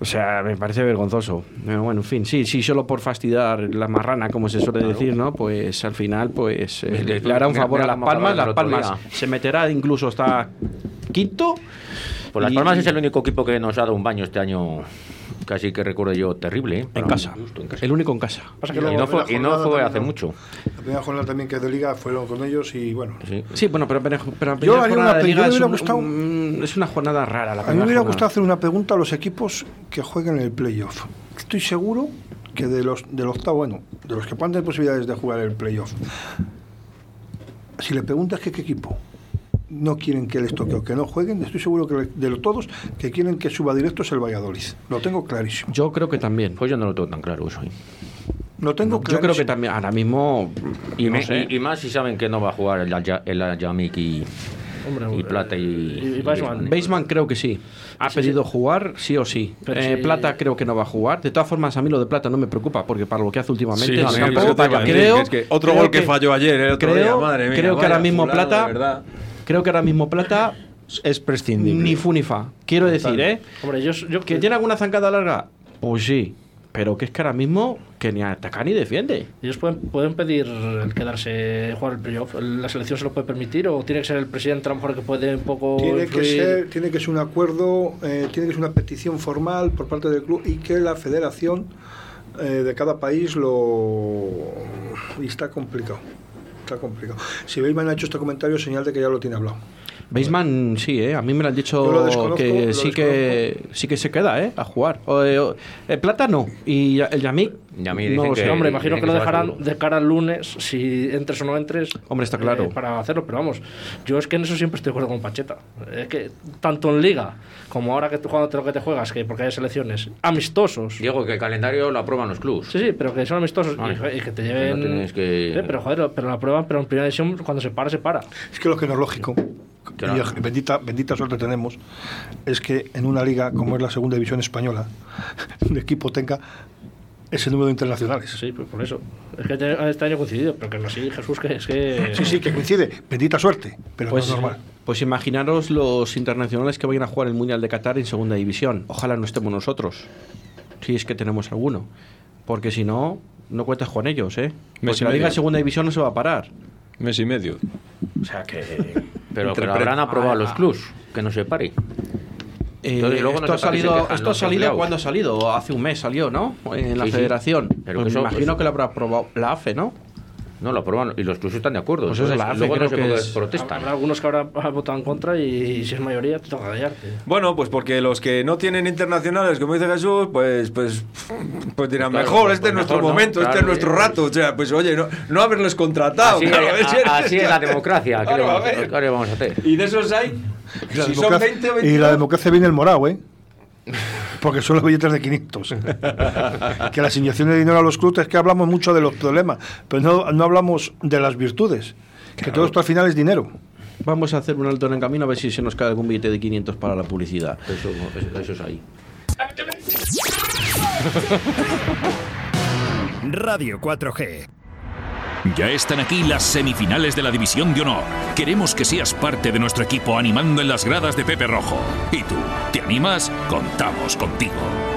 O sea, me parece vergonzoso. Bueno, en fin, sí, sí, solo por fastidiar la marrana, como se suele decir, ¿no? Pues al final pues eh, le hará un favor a Las Palmas, Las Palmas se meterá incluso hasta quinto. Pues Las Y- Palmas es el único equipo que nos ha dado un baño este año casi que recuerdo yo terrible. ¿eh? En casa. gusto, en casa. El único en casa. Pasa que Y Y no fue, y no fue también hace no. mucho. La primera jornada también que es de liga fueron con ellos y bueno. Sí. Sí, bueno, pero, pero, pero Yo la haría jornada una de pe- liga yo me es, hubiera un- gustado- un- es una jornada rara. La A mí me hubiera jornada. gustado hacer una pregunta a los equipos que jueguen en el playoff. Estoy seguro que de los del octavo, bueno, de los que puedan tener posibilidades de jugar el playoff, si le preguntas que qué equipo no quieren que les toque o que no jueguen, estoy seguro que de los todos que quieren que suba directo es el Valladolid. Lo tengo clarísimo. Yo creo que también. Pues yo no lo tengo tan claro eso. ¿eh? Lo tengo Yo clarísimo. creo que también, ahora mismo, Y, no me- sé. y- y más si saben que no va a jugar el, Aya- el Ayamik y, Hombre, y eh, Plata y, y-. Baseman creo que sí. Ha Sí, pedido sí. jugar, sí o sí. Eh, sí. Plata creo que no va a jugar. De todas formas, a mí lo de Plata no me preocupa, porque para lo que hace últimamente. Sí, el campo, creo, que es que otro creo gol que, falló ayer, el otro creo, día, madre mía. creo que ahora mismo fulano, Plata. Creo que ahora mismo Plata. Es prescindible. Ni fu ni fa. Quiero decir, ¿eh? Hombre, yo, yo ¿Que tiene alguna zancada larga? Pues sí. Pero que es que ahora mismo que ni ataca ni defiende. Ellos pueden, pueden pedir el quedarse, jugar el playoff. ¿La selección se lo puede permitir o tiene que ser el presidente a lo mejor que puede un poco Tiene que, ser, tiene que ser un acuerdo, eh, tiene que ser una petición formal por parte del club y que la federación eh, de cada país lo... Y está complicado. Está complicado. Si Bateman ha hecho este comentario, señal de que ya lo tiene hablado. Baseman sí, ¿eh? A mí me lo han dicho lo que lo sí que sí que se queda, ¿eh? A jugar. O, eh, o- el Plata no. Y el Yamik. Yamik no lo que-. Hombre, imagino que lo que va dejarán de cara al lunes, si entres o no entres. Hombre, está claro. eh, para hacerlo, pero vamos, yo es que en eso siempre estoy de acuerdo con Pacheta. Es que tanto en Liga como ahora que tú jugando lo que te juegas, que porque hay selecciones amistosos. Diego, que el calendario lo aprueban los clubs. Sí, sí, pero que son amistosos y- Vale. y, que te lleven. No tienes que- Eh, pero joder, pero la prueba, pero en primera división, cuando se para, se para. Es que lo que no es lógico, Claro. y bendita, bendita suerte tenemos, es que en una liga como es la segunda división española, un equipo tenga ese número de internacionales. Sí, pues por eso. Es que te- este año ha coincidido, pero que no así, Jesús, que es que. Sí, sí, que coincide. Bendita suerte, pero Pues, no es normal. pues imaginaros los internacionales que vayan a jugar el Mundial de Qatar en segunda división. Ojalá no estemos nosotros. Si es que tenemos alguno. Porque si no, no cuentas con ellos, ¿eh? Y la liga de segunda división no se va a parar. Mes y medio. O sea que. Pero, pero habrán aprobado Ah, los ah. clubs, que no se pare. Eh, Entonces, luego no esto ha salido, esto ha salido. ¿cuándo ha salido? Hace un mes salió, ¿no? En la Sí, sí. federación. Pero Pues que eso- me imagino eso- que lo habrá aprobado la AFE, ¿no? No, lo aprueban y los clubs están de acuerdo. Pues eso es Entonces, la AFE, luego creo no se que es- protestan. Habrá algunos que habrá votado en contra y, si es mayoría te toca callarte. Bueno, pues porque los que no tienen internacionales, como dice Jesús, pues pues, pues dirán, Claro, mejor, pues este es nuestro mejor, ¿no? momento, este Claro, es nuestro rato. O sea, pues oye, no, no haberles contratado. Así, claro, es que- así es la democracia. ¿Qué, Claro, le vamos, a ver. qué le vamos a hacer? Y de esos hay, Y la, si son democracia, 20 o y la 22, democracia viene el morado, ¿eh? Porque son los billetes de 500. que la asignación de dinero a los clubes es que hablamos mucho de los problemas, pero no, no hablamos de las virtudes. Que todo esto al final es dinero. Vamos a hacer un alto en el camino a ver si se nos cae algún billete de 500 para la publicidad. Eso, eso, eso es ahí. Radio 4G. Ya están aquí las semifinales de la División de Honor. Queremos que seas parte de nuestro equipo animando en las gradas de Pepe Rojo. ¿Y tú? ¿Te animas? Contamos contigo.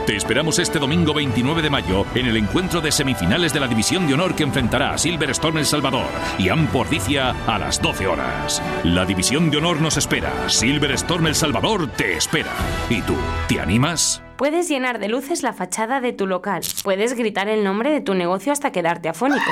Te esperamos este domingo 29 de mayo en el encuentro de semifinales de la División de Honor que enfrentará a Silverstone El Salvador y Ampordicia a las 12 horas. La División de Honor nos espera. Silverstone El Salvador te espera. ¿Y tú? ¿Te animas? Puedes llenar de luces la fachada de tu local. Puedes gritar el nombre de tu negocio hasta quedarte afónico.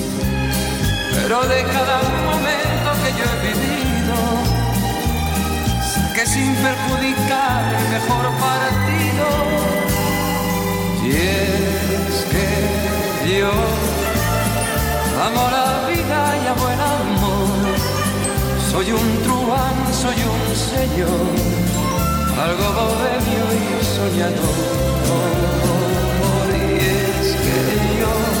Pero de cada momento que yo he vivido, que sin perjudicar el mejor partido. Y es que yo amo la vida y amo el amor. Soy un truán, soy un señor, algo bohemio y soñador. Y es que yo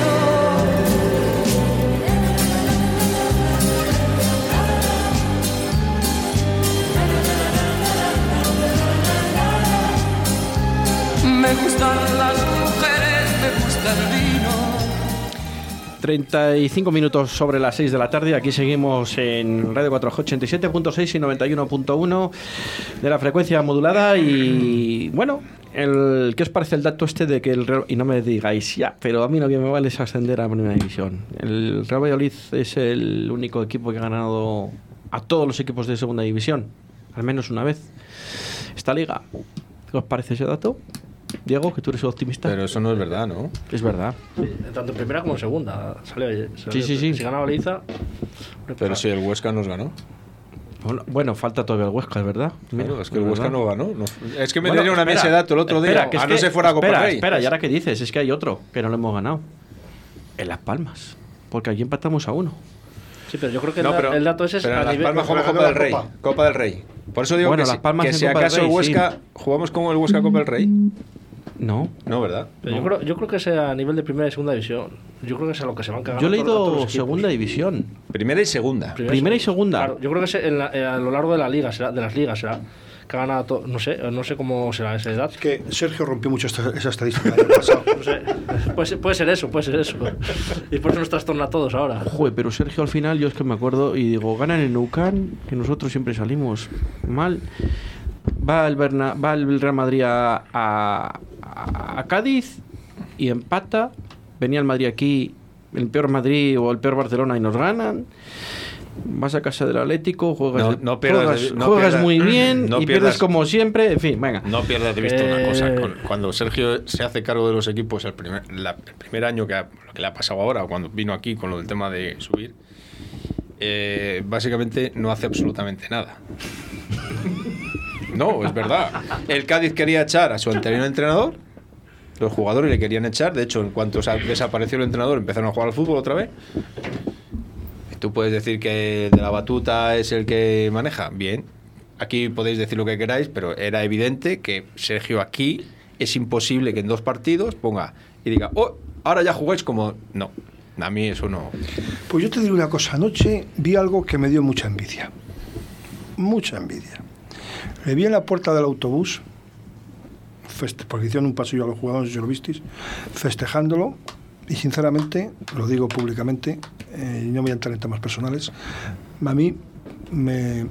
Me gustan las mujeres, me gusta el vino. 35 minutos sobre las 6 de la tarde. Aquí seguimos en Radio 4G 87.6 y 91.1 de la frecuencia modulada. Y bueno, el, ¿qué os parece el dato este de que el Real, y no me digáis ya, pero a mí lo que me vale es ascender a Primera División? El Real Valladolid es el único equipo que ha ganado a todos los equipos de Segunda División, al menos una vez, esta liga. ¿Qué os parece ese dato? Diego, que tú eres optimista. Pero eso no es verdad, ¿no? Es verdad. Tanto en primera como en segunda. Sale, sale- Sí, sí, sí. Si ganaba Liza. Pero si el Huesca nos ganó. Bueno, bueno, falta todavía el Huesca, es verdad. Claro, es que el es Huesca verdad. no ganó. no. Es que me Bueno, dieron a mí espera, ese dato el otro espera, día. que a no que- se fuera a Copa espera, Rey. Espera, y ahora que dices, es que hay otro que no lo hemos ganado. En Las Palmas. Porque aquí empatamos a uno. Sí, pero yo creo que No, el, pero, el dato ese es pero a Las nivel. Palmas jugamos Copa del Rey. la Copa. Copa. del Rey. Por eso digo Bueno, que, Las si, Palmas que en si Copa del acaso el Rey, Huesca jugamos como el Huesca Copa del Rey. No. No, ¿verdad? Pero yo, creo, yo creo que es a nivel de primera y segunda división. Yo creo que es a lo que se van cagando. Yo he todos- todos leído segunda división. Primera y segunda. Primera y segunda. Claro, yo creo que es en la- eh, a lo largo de la liga, será, de las ligas, será. Que ha ganado todo. No sé, no sé cómo será esa edad. Es que Sergio rompió mucho esta- esa estadística el año pasado. No sé. Puede, ser- puede ser eso, puede ser eso. Y por eso nos trastorna a todos ahora. Joder, pero Sergio al final yo es que me acuerdo y digo, ganan en Neuquén, que nosotros siempre salimos mal. Va el, Berna- va el Real Madrid a, a- a Cádiz y empata. Venía el Madrid aquí, el peor Madrid o el peor Barcelona y nos ganan. Vas a casa del Atlético, juegas, No- no pierdas de- juegas, no juegas pierdas- muy bien no y pierdas- pierdes como siempre. En fin, venga. No pierdas de vista Eh, una cosa. Cuando Sergio se hace cargo de los equipos el primer, la- el primer año que, ha- lo que le ha pasado ahora, cuando vino aquí con lo del tema de subir, eh, básicamente no hace absolutamente nada. No, es verdad. El Cádiz quería echar a su anterior entrenador. Los jugadores le querían echar. De hecho, en cuanto sa- desapareció el entrenador, empezaron a jugar al fútbol otra vez. Tú puedes decir que de la batuta es el que maneja. Bien. Aquí podéis decir lo que queráis, pero era evidente que Sergio aquí es imposible que en dos partidos ponga y diga, oh, ahora ya jugáis como. No, a mí eso no. Pues yo te diré una cosa. Anoche vi algo que me dio mucha envidia. Mucha envidia. Le vi en la puerta del autobús, porque hicieron un pasillo a los jugadores, si lo visteis, festejándolo. Y sinceramente, lo digo públicamente, eh, no voy a entrar en temas personales, a mí me,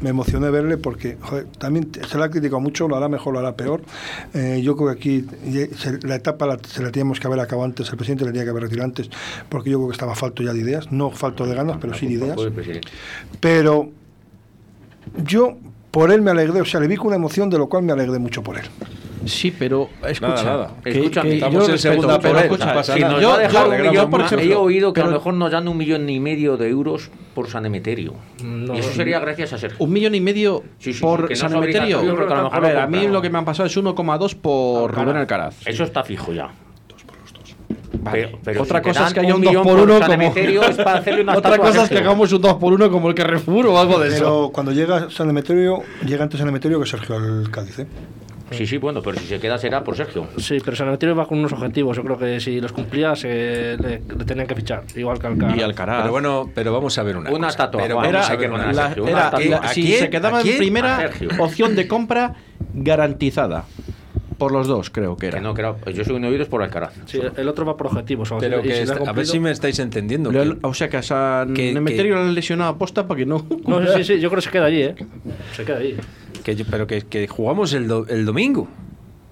me emocioné verle porque joder, también se le ha criticado mucho, lo hará mejor, lo hará peor. Eh, yo creo que aquí se- la etapa la- se la teníamos que haber acabado antes, el presidente la tenía que haber retirado antes, porque yo creo que estaba falto ya de ideas, no falto de ganas, pero sí de ideas. Pero yo por él me alegré, o sea, le vi con una emoción de lo cual me alegré mucho por él. Sí, pero escucha, nada. que- Escucha, que estamos yo en respeto, segunda pero escucha, Si nos yo- va a dejar yo- un yo, millón, por he ejemplo, oído que a lo mejor nos dan un millón y medio de euros por San Emeterio. No, y eso sería gracias a Sergio. Un millón y medio Sí, sí, por sí, que no San Emeterio. que a ver, a mí lo que me han pasado es 1,2 por Alcaraz. Rubén Alcaraz. Eso está fijo ya. Vale. Pero- pero Otra si cosa es que haya un un 2 millón por por 1 San como... Emeterio es para hacerle una Otra cosa es que hagamos un 2 por 1 como el Carrefour o algo de eso. Pero cuando llega San Emeterio, llega antes San Emeterio que Sergio al Cádiz. ¿eh? Sí, sí, bueno, pero si se queda será por Sergio. Sí, pero San Emeterio va con unos objetivos. Yo creo que si los cumplía, se, le, le tenían que fichar. Igual que al Y Alcaraz. Pero bueno, pero vamos a ver una, Una cosa. estatua, Pero Juan, vamos era, a ver una la- era- una estatua. la- ¿A si quién? se quedaba ¿A en primera opción de compra garantizada. Por los dos, creo que era. Que no, que era- yo soy un oído es por Alcaraz. Sí, el otro va por objetivos. o sea, Pero y que si le ha está- a ver si me estáis entendiendo. Le- que- o sea que a San que- Emeterio que- le han lesionado aposta para que no. No, sí, sí, sí, yo creo que se queda allí, ¿eh? Se queda allí. que yo- pero que, que jugamos el, do- el domingo.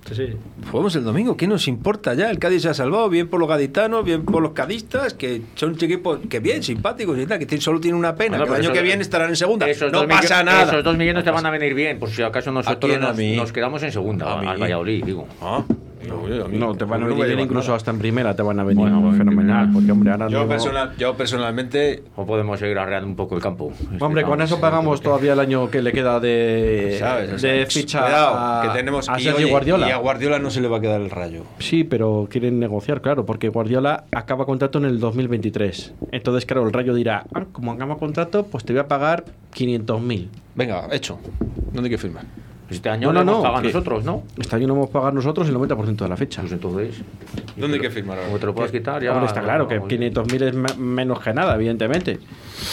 Sí, sí. Jugamos el domingo, ¿qué nos importa ya? El Cádiz se ha salvado, bien por los gaditanos, bien por los cadistas, que son equipos que bien, simpáticos y tal, que solo tienen una pena, Bueno, que el año que viene estarán en segunda. Esos no dos pasa nada. Esos dos millones te van a venir bien, por si acaso nosotros nos, nos quedamos en segunda, A mí. al Valladolid, digo. Ah, no, No, te van a venir incluso nada. hasta en primera, te van a venir Bueno, fenomenal. Porque, hombre, ahora Yo, personal- yo personalmente, O podemos seguir arreando un poco el campo. Hombre, con eso pagamos todavía el año que le queda de, ¿sabes? O sea, de ficha cuidado, a, que tenemos a y, oye, Guardiola. Y a Guardiola no se le va a quedar el rayo. Sí, pero quieren negociar, claro, porque Guardiola acaba contrato en el 2023. Entonces, claro, el Rayo dirá, ah, como acaba contrato, pues te voy a pagar 500.000. Venga, hecho. ¿Dónde hay que firmar? Este año No, no, no, hemos nosotros, ¿no? Este año no hemos pagado nosotros el 90% de la fecha. Pues entonces. ¿Dónde hay que firmar Como ahora? te lo puedes quitar, ya. Hombre, está claro que no, 500.000 es me- menos que nada, evidentemente.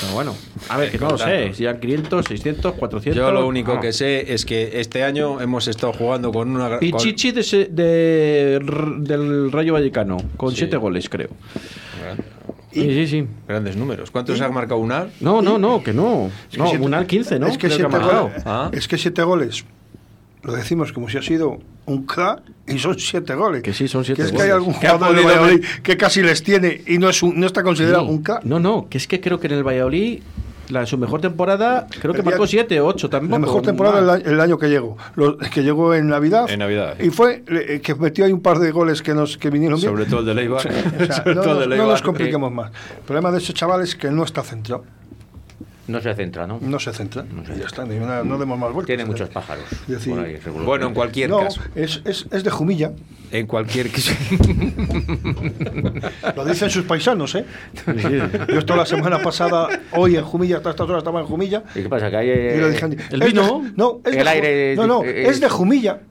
Pero bueno, a ver, que no lo sé. Si eran 500, 600, 400. Yo lo único vamos. que sé es que este año hemos estado jugando con una... con- Pichichi de, se- de del Rayo Vallecano, con Sí. 7 goles, creo. Sí, sí, sí. Grandes números. ¿Cuántos ha marcado Unar? No, no, no, que no. Es que No, siete- Munal 15, ¿no? Es que, Creo siete ha marcado. goles, Ah. es que siete goles, lo decimos como si ha sido un crack y son siete goles. Que sí, son siete Que es que hay algún jugador de Valladolid que casi les tiene y no, es un- no está considerado Sí. un crack. No, no, que es que creo que en el Valladolid, la, su mejor temporada, creo que marcó 7 o 8 también. La mejor temporada el, año- el año que llegó, lo- que llegó en Navidad. En Navidad. Y fue eh, que metió ahí un par de goles que nos que vinieron bien. Sobre todo el de Leibar. O sea, Sobre no, todo el de nos- no Leibar. nos compliquemos más. El problema de ese chaval es que no está centrado. No se centra, ¿no? No se centra. No se Y ya está, ni una- no demos más vueltas. Tiene muchos pájaros. Decir, por ahí, seguro. Bueno, en cualquier No, caso. es, es, es de Jumilla. En cualquier caso. Lo dicen sus paisanos, ¿eh? Yo estuve la semana pasada, hoy en Jumilla, hasta estas horas estaba en Jumilla. ¿Y qué pasa? Que hay. Y lo eh, ¿El vino? de- no, es El de, aire no, no, es- es de Jumilla.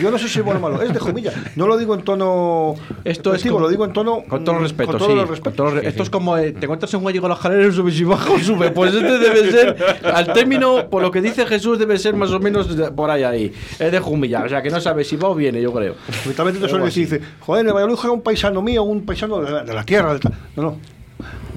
Yo no sé si es bueno o malo, es de Jumilla. No lo digo en tono. Esto es como- lo digo en tono. Con todo el mm, respeto, con todo sí. el con respeto. todo el Esto es como eh, te encuentras en un gallego a la escalera, subes y bajas, sube. Pues este debe ser, al término, por lo que dice Jesús, debe ser más o menos de- por ahí ahí. Es de Jumilla, o sea que no sabes si va o viene, yo creo. Habitualmente te suele decir, dice, joder, el Valladolid juega un paisano mío, un paisano de la, de la tierra. del ta-". No, no.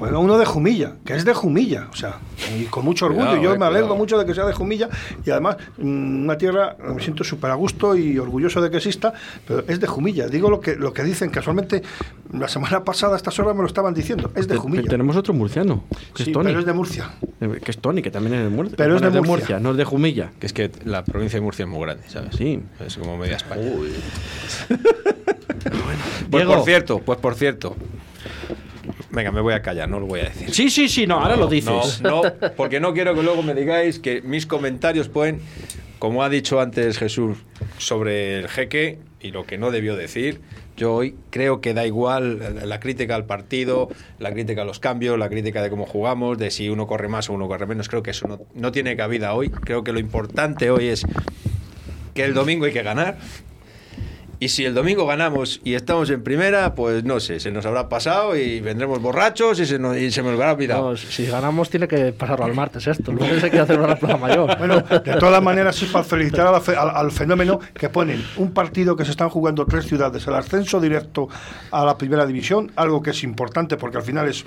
Juega uno de Jumilla, que es de Jumilla, o sea, y con mucho orgullo. Cuidado, Yo eh, me alegro cuidado. mucho de que sea de Jumilla y además mm, una tierra, me siento súper a gusto y orgulloso de que exista, pero es de Jumilla. Digo lo que, lo que dicen, casualmente, la semana pasada a estas horas me lo estaban diciendo, es de Jumilla. tenemos otro murciano, que Sí, es Tony. pero es de Murcia. Eh, Que es Tony, que también es de Murcia. Pero es de Murcia. no es de Jumilla. Que es que la provincia de Murcia es muy grande, ¿sabes? Sí. Es como media España. Pues Diego. por cierto, pues por cierto. Venga, me voy a callar, no lo voy a decir. Sí, sí, sí, no, ahora lo dices. No, no, porque no quiero que luego me digáis que mis comentarios pueden, como ha dicho antes Jesús, sobre el jeque y lo que no debió decir. Yo hoy creo que da igual la- crítica al partido, la crítica a los cambios, la crítica de cómo jugamos, de si uno corre más o uno corre menos. Creo que eso no, no tiene cabida hoy. Creo que lo importante hoy es que el domingo hay que ganar. Y si el domingo ganamos y estamos en primera, pues no sé, se nos habrá pasado y vendremos borrachos y se, nos, y se me habrá olvidado. No, si ganamos, tiene que pasarlo al martes esto. El lunes hay que hacerlo a la Plaza Mayor. Bueno, de todas maneras es para felicitar fe- al, al fenómeno que ponen un partido que se están jugando tres ciudades, el ascenso directo a la primera división, algo que es importante porque al final es,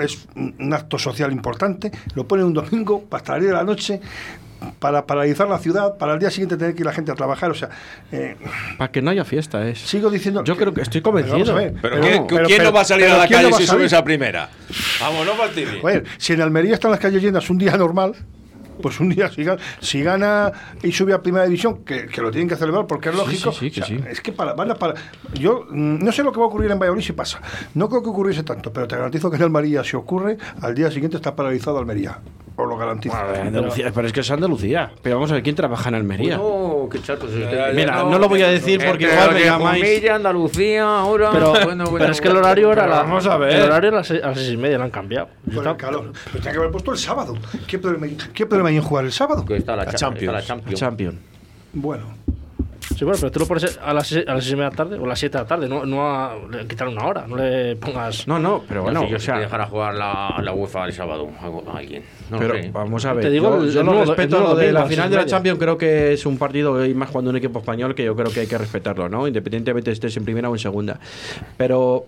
es un acto social importante, lo ponen un domingo para salir de la noche, para paralizar la ciudad, para el día siguiente tener que ir la gente a trabajar, o sea, eh, Para que no haya fiesta, es. sigo diciendo... Yo creo que estoy convencido. A ver, Pero, pero ¿quién, no, pero- ¿quién pero- no va a salir pero a la ¿quién no calle a si subes a primera? Vamos, no fastidies. Joder, si en Almería están las calles llenas un día normal, pues un día si gana, si gana y sube a primera división, que, que lo tienen que celebrar porque es lógico. sí, sí, que o sea, sí. Es que para, van a para. Yo mm, no sé lo que va a ocurrir en Valladolid si pasa. No creo que ocurriese tanto, pero te garantizo que en Almería, si ocurre, al día siguiente está paralizado Almería. Os lo garantizo. Andalucía, pero es que es Andalucía. Pero vamos a ver quién trabaja en Almería. Bueno, qué chato es usted. Mira, no lo voy a decir porque igual me llamáis. Andalucía, ahora. Pero, bueno, bueno, pero es que el horario era la, vamos a ver. El horario era a las seis, y media, lo han cambiado. Con el calor. Pero tenía que haber puesto el sábado. ¿Qué problema hay, qué problema en jugar el sábado? Que está la, La cha- Champions. está la La Champions. Champion. Bueno, Sí, bueno, pero tú lo pones a las 6 a las seis y media de la tarde o a las 7 de la tarde, no, no a le quitar una hora, no le pongas. No, no, pero bueno, yo o sea, dejar a jugar la, la UEFA el sábado a, alguien. No pero lo sé. vamos a ver. Te digo yo yo nuevo- respeto lo de la final de la. Champions. Creo que es un partido y más cuando un equipo español que yo creo que hay que respetarlo, ¿no? Independientemente estés en primera o en segunda. Pero,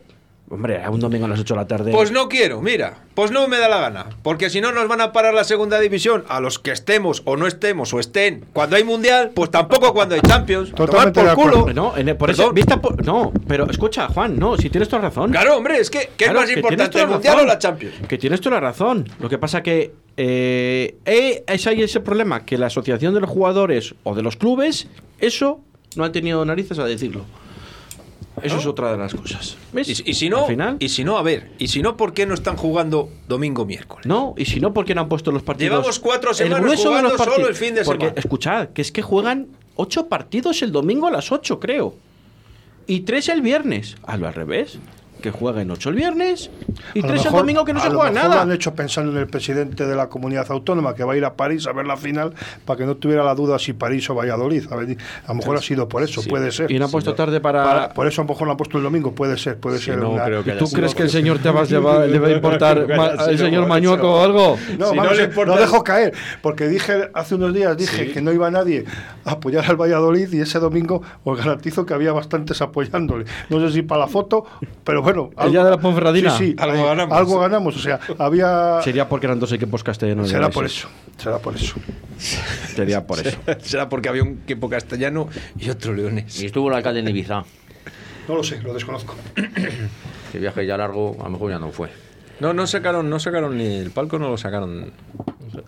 hombre, a un domingo a las 8 de la tarde. Pues no quiero, mira, pues no me da la gana, porque si no nos van a parar la segunda división a los que estemos o no estemos o estén cuando hay mundial, pues tampoco cuando hay Champions. Totalmente por culo. No, en- por eso, Perdón. vista por- no, pero escucha, Juan, no, si tienes toda razón. Claro, hombre, es que ¿qué Claro, es más que importante, el mundial razón. o la Champions? Que tienes toda la razón. Lo que pasa que eh, eh, es ahí ese problema, que la asociación de los jugadores o de los clubes, eso no han tenido narices a decirlo. Eso es otra de las cosas. ¿Ves? Y, y si no, Al final, y si no, a ver, y si no, ¿por qué no están jugando domingo miércoles? no, y si no, ¿por qué no han puesto los partidos? Llevamos cuatro semanas jugando los solo el fin de Porque, semana. escuchad, que es que juegan ocho partidos el domingo a las 8, creo. Y tres el viernes. Hazlo al revés. Que jueguen ocho el viernes y A lo tres el mejor- domingo que no se lo juega mejor nada. Lo han hecho pensando en el presidente de la comunidad autónoma que va a ir a París a ver la final para que no tuviera la duda si París o Valladolid. A, ver, a lo mejor ha sido por eso, puede ser. Y no han puesto tarde para- Para- Por eso a lo mejor lo han puesto el domingo, puede ser, puede Sí, ser. no una- creo que ¿Y haya tú crees que el señor Tebas le va, le va a importar ma- sido señor Mañueco o algo? No, Si no vamos, le eh, importa- lo dejo caer, porque dije hace unos días dije Sí. que no iba nadie a apoyar al Valladolid y ese domingo os garantizo que había bastantes apoyándole. No sé si para la foto, pero bueno. El día de la Ponferradina. Sí, sí, Algo eh, ganamos. Algo ganamos, o sea, había... Sería porque eran dos equipos castellanos. Será por eso, será por eso. Sería por eso. Será porque había un equipo castellano y otro leones. Y estuvo el alcalde en Ibiza. No lo sé, lo desconozco. Que viaje ya largo, a lo mejor ya no fue. No, no sacaron, no sacaron ni el palco, no lo sacaron,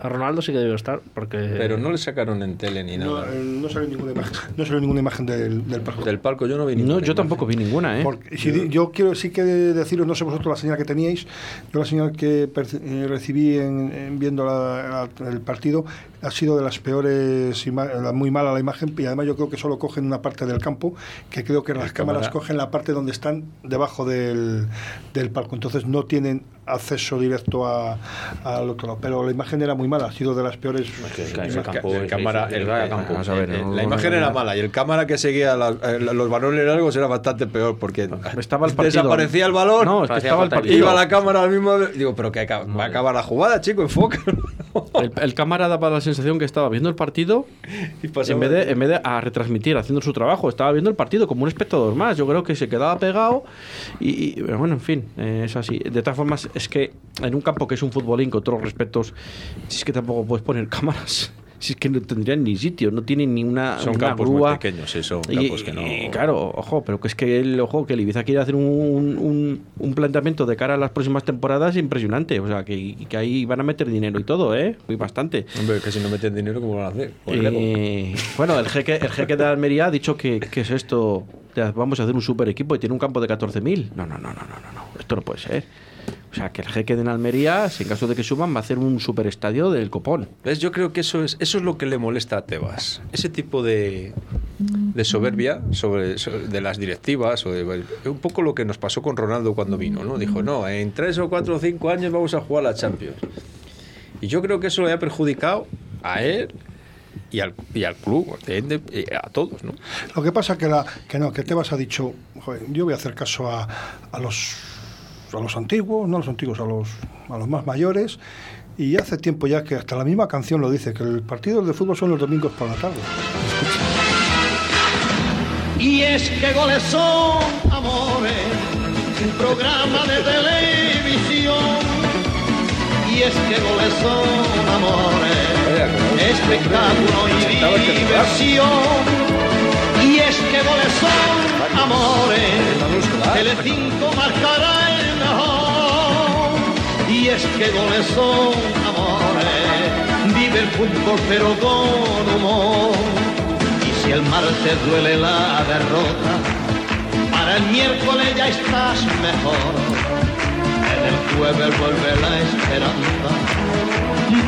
A Ronaldo sí que debió estar, porque. pero no le sacaron en tele ni No, nada. eh, no salió ninguna imagen, no salió ninguna imagen del, del parque. Del palco yo no vi No, ninguna yo imagen. tampoco vi ninguna, ¿eh? Porque si yo quiero sí que deciros, no sé vosotros la señal que teníais, yo la señal que eh, recibí en, en viendo la- la- el partido ha sido de las peores, muy mala la imagen y además yo creo que solo cogen una parte del campo, que creo que las cámaras cámara- cogen la parte donde están debajo del, del palco, entonces no tienen acceso directo a- al otro lado, pero la imagen era muy mala, ha sido de las peores. que ese imágenes. campo el es- cámara, es- el, es vaya campo. Vamos a ver, no- la imagen era mala y el cámara que seguía la- los balones largos era bastante peor porque Estaba el partido. desaparecía el balón, No, es que Hacía estaba el partido. iba la cámara al mismo digo pero que va a acabar la jugada chico enfoca El, el cámara daba la sensación que estaba viendo el partido Y en vez, de, en vez de a retransmitir, haciendo su trabajo. Estaba viendo el partido como un espectador más. Yo creo que se quedaba pegado y, y, pero bueno, en fin, eh, es así. De todas formas, es que en un campo que es un futbolín con todos los respetos, si es que tampoco puedes poner cámaras. Si es que no tendrían ni sitio, no tienen ni una, Son una campos muy grúa. pequeños, sí, son Y- campos que no- y claro, ojo, pero que es que el ojo que el Ibiza quiere hacer un, un, un planteamiento de cara a las próximas temporadas impresionante. O sea, que, que ahí van a meter dinero y todo, ¿eh? Y bastante. hombre que si no meten dinero cómo van a hacer Pues. Eh, bueno, el jeque, el jeque de Almería ha dicho que, que es esto, vamos a hacer un super equipo y tiene un campo de 14.000. No, no, no, no, no, no, no, esto no puede ser. O sea, que el jeque de Almería, si en caso de que suban, va a hacer un super estadio del copón. ¿Ves? Yo creo que eso es, eso es lo que le molesta a Tebas. Ese tipo de, de soberbia sobre, sobre- de las directivas. O de, un poco lo que nos pasó con Ronaldo cuando vino. ¿no? Dijo, no, en tres o cuatro o cinco años vamos a jugar la Champions. Y yo creo que eso le ha perjudicado a él y al, y al club, a todos. ¿no? Lo que pasa que, la, que no, que Tebas ha dicho, "Joder, yo voy a hacer caso a, a los a los antiguos, no a los antiguos, a los, a los más mayores, y hace tiempo ya que hasta la misma canción lo dice, que el partido de fútbol son los domingos por la tarde. Y es que goles son amores, un programa de televisión. Y es que goles son amores, espectáculo y diversión. Y es que goles son amores, Telecinco marcará es que goles son amores, vive el fútbol pero con humor. Y si el martes duele la derrota, para el miércoles ya estás mejor. En el jueves vuelve la esperanza,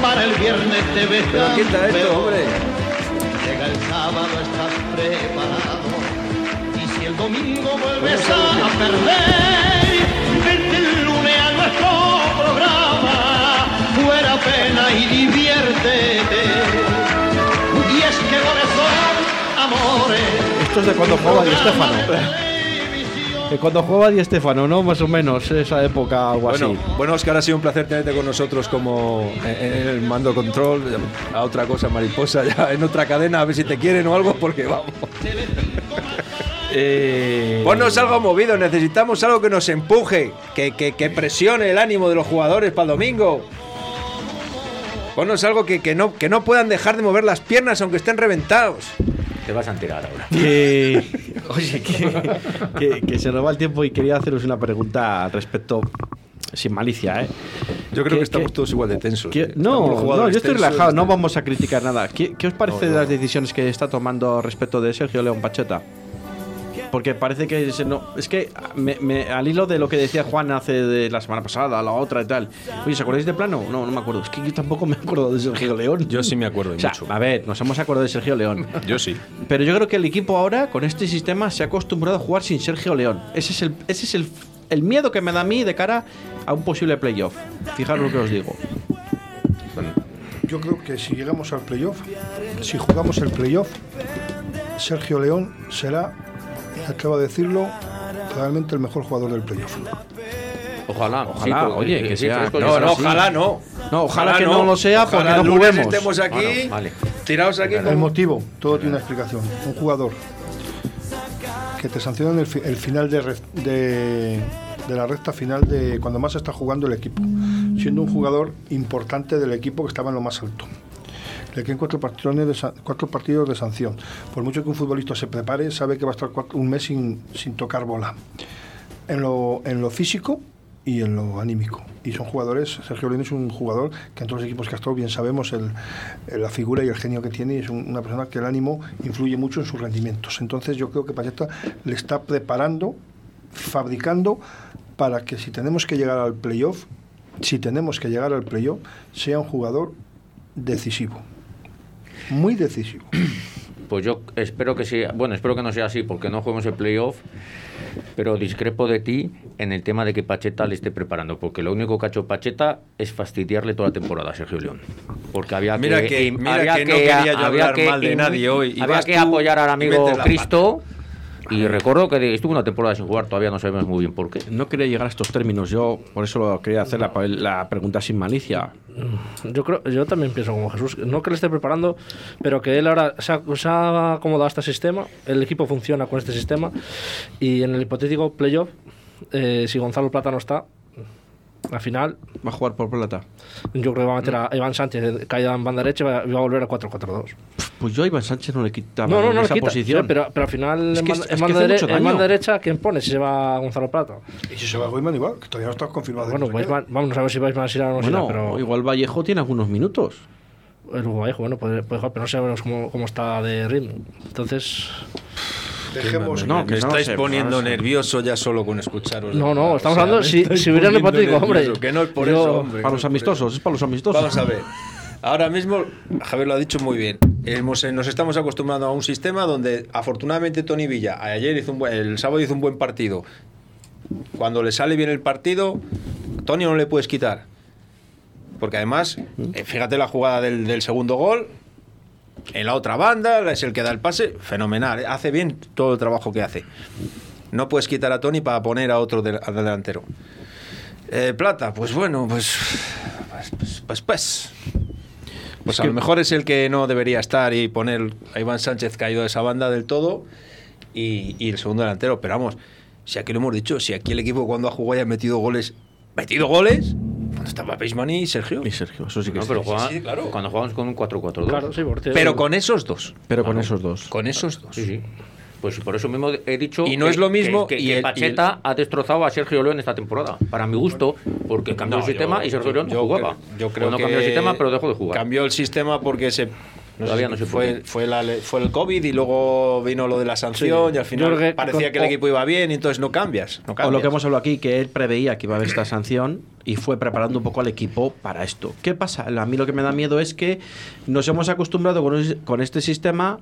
para el viernes te ves Pero quita esto, campeón. hombre. Llega el sábado, estás preparado. Y si el domingo vuelves a perder, el lunes a nuestro Fuera pena y diviértete. Y es que amores. Esto es de cuando jugaba Di Stefano. De cuando jugaba Di Stefano, ¿no? Más o menos, esa época, algo Bueno, así. bueno, Oscar, ha sido un placer tenerte con nosotros como en, en el mando control. A otra cosa, mariposa, ya en otra cadena, a ver si te quieren o algo, porque vamos. Eh, Ponnos algo movido, necesitamos algo que nos empuje, que, que- que presione el ánimo de los jugadores para el domingo. Ponnos algo que, que no, que no puedan dejar de mover las piernas aunque estén reventados. Te vas a enterar ahora. que, oye, que, que- que se nos va el tiempo y quería haceros una pregunta al respecto, sin malicia, ¿eh? Yo creo que, que- estamos todos igual de tensos. Que- ¿eh? No, yo estoy relajado, no vamos a criticar nada. ¿Qué, qué os parece No, de las decisiones que está tomando respecto de Sergio León Pacheta? Porque parece que se no, es que me- me- al hilo de lo que decía Juan hace de la semana pasada, la otra y tal. Oye, ¿os acordáis de plano? No, no me acuerdo. Es que yo tampoco me acuerdo de Sergio León. Yo sí me acuerdo O sea, mucho. a ver, nos hemos acordado de Sergio León. Yo sí. Pero yo creo que el equipo ahora, con este sistema, se ha acostumbrado a jugar sin Sergio León. Ese es el, ese es el, el miedo que me da a mí de cara a un posible playoff. Fijaros lo que os digo. Yo creo que si llegamos al playoff, si jugamos el playoff, Sergio León será, acabo de decirlo, realmente el mejor jugador del playoff. Ojalá, Ojalá, sí, oye, que sea- No, no, ojalá no. No, ojalá que no lo sea, porque Ojalá no juguemos. estemos aquí, Bueno, vale. tirados aquí. El motivo, todo tiene una explicación. Un jugador que te sancionan el, fi- el final de, re- de, de la recta final de cuando más está jugando el equipo, siendo un jugador importante del equipo que estaba en lo más alto. Le quedan cuatro partidos, de, cuatro partidos de sanción. Por mucho que un futbolista se prepare, sabe que va a estar un mes sin, sin tocar bola. En lo, en lo físico y en lo anímico. Y son jugadores, Sergio León es un jugador que en todos los equipos que ha estado bien sabemos la figura y el genio que tiene y es un- una persona que el ánimo influye mucho en sus rendimientos. Entonces yo creo que Pacheta le está preparando, fabricando para que si tenemos que llegar al playoff, si tenemos que llegar al playoff, sea un jugador decisivo. Muy decisivo. Pues yo espero que sea, bueno, espero que no sea así porque no juguemos el playoff, pero discrepo de ti en el tema de que Pacheta le esté preparando, porque lo único que ha hecho Pacheta es fastidiarle toda la temporada a Sergio León. Porque había Mira que, que- mira había que no quería yo había hablar mal de nadie hoy, y había que tú apoyar al amigo Cristo. Y recuerdo que estuvo una temporada sin jugar, todavía no sabemos muy bien por qué. No quería llegar a estos términos, yo por eso lo quería hacer la, la pregunta sin malicia. Yo creo, yo también pienso como Jesús, no que le esté preparando, pero que él ahora se ha, se ha acomodado a este sistema, el equipo funciona con este sistema y en el hipotético playoff, eh, si Gonzalo Plata no está, al final Va a jugar por plata. yo creo que va a meter a Iván Sánchez caída en banda derecha y va, a volver a 4-4-2. Pues yo a Iván Sánchez no le quitaba No, esa quita, posición. sí, pero, pero al final Es en, que- banda, es dere- en derecha, ¿quién pone si se va Gonzalo Plata? Y si se va Goiman igual, que todavía no está confirmado. Bueno. Weisman- vamos a ver si Weisman irá o no irá, bueno, pero igual Vallejo tiene algunos minutos. el Vallejo, bueno, puede, puede jugar, pero no sabemos cómo, cómo está de ritmo. Entonces, Dejemos No, me que no estáis poniendo no nervioso ya solo con escucharos. No, no, O estamos sea, hablando me si- si hubiera un poniendo hipotético, hombre. Que no es por Yo- eso, hombre. Para los amistosos, eso. es para los amistosos. Vamos a ver. Ahora mismo, Javier lo ha dicho muy bien. Hemos- eh, nos estamos acostumbrando a un sistema donde, afortunadamente, Tony Villa ayer hizo un buen- el sábado hizo un buen partido. Cuando le sale bien el partido, Tony no le puedes quitar. Porque además, eh, fíjate la jugada del, del segundo gol. En la otra banda, es el que da el pase. Fenomenal. eh, Hace bien todo el trabajo que hace. No puedes quitar a Tony para poner a otro del- al delantero. Eh, Plata, pues bueno, pues. Pues, pues, pues. pues. Pues Es a que- lo mejor es el que no debería estar y poner a Iván Sánchez caído de esa banda del todo y, y el segundo delantero. Pero vamos, si aquí lo hemos dicho, si aquí el equipo cuando ha jugado ya ha metido goles, metido goles, cuando estaba Peisman y Sergio. Y Sergio, eso sí que No, sí. pero Sí, juega- sí, claro. cuando jugamos con un 4-4-2. claro, sí, porque Pero con esos dos. Pero con esos dos. Con esos dos. Sí, sí. Pues por eso mismo he dicho. Y no que- es lo mismo, Que, que- y que el- y Pacheta ha destrozado a Sergio León esta temporada. Para mi gusto, porque cambió No, el sistema yo- y Sergio León yo jugaba. creo- yo creo O no que cambió el sistema, pero dejó de jugar. Cambió el sistema porque se. No Todavía si no sé por fue, fue, la, fue el COVID y luego vino lo de la sanción Sí. y al final que parecía con- que el o- equipo iba bien y entonces no cambias. No O cambias. lo que hemos hablado aquí, que él preveía que iba a haber esta sanción y fue preparando un poco al equipo para esto. ¿Qué pasa? A mí lo que me da miedo es que nos hemos acostumbrado con, con este sistema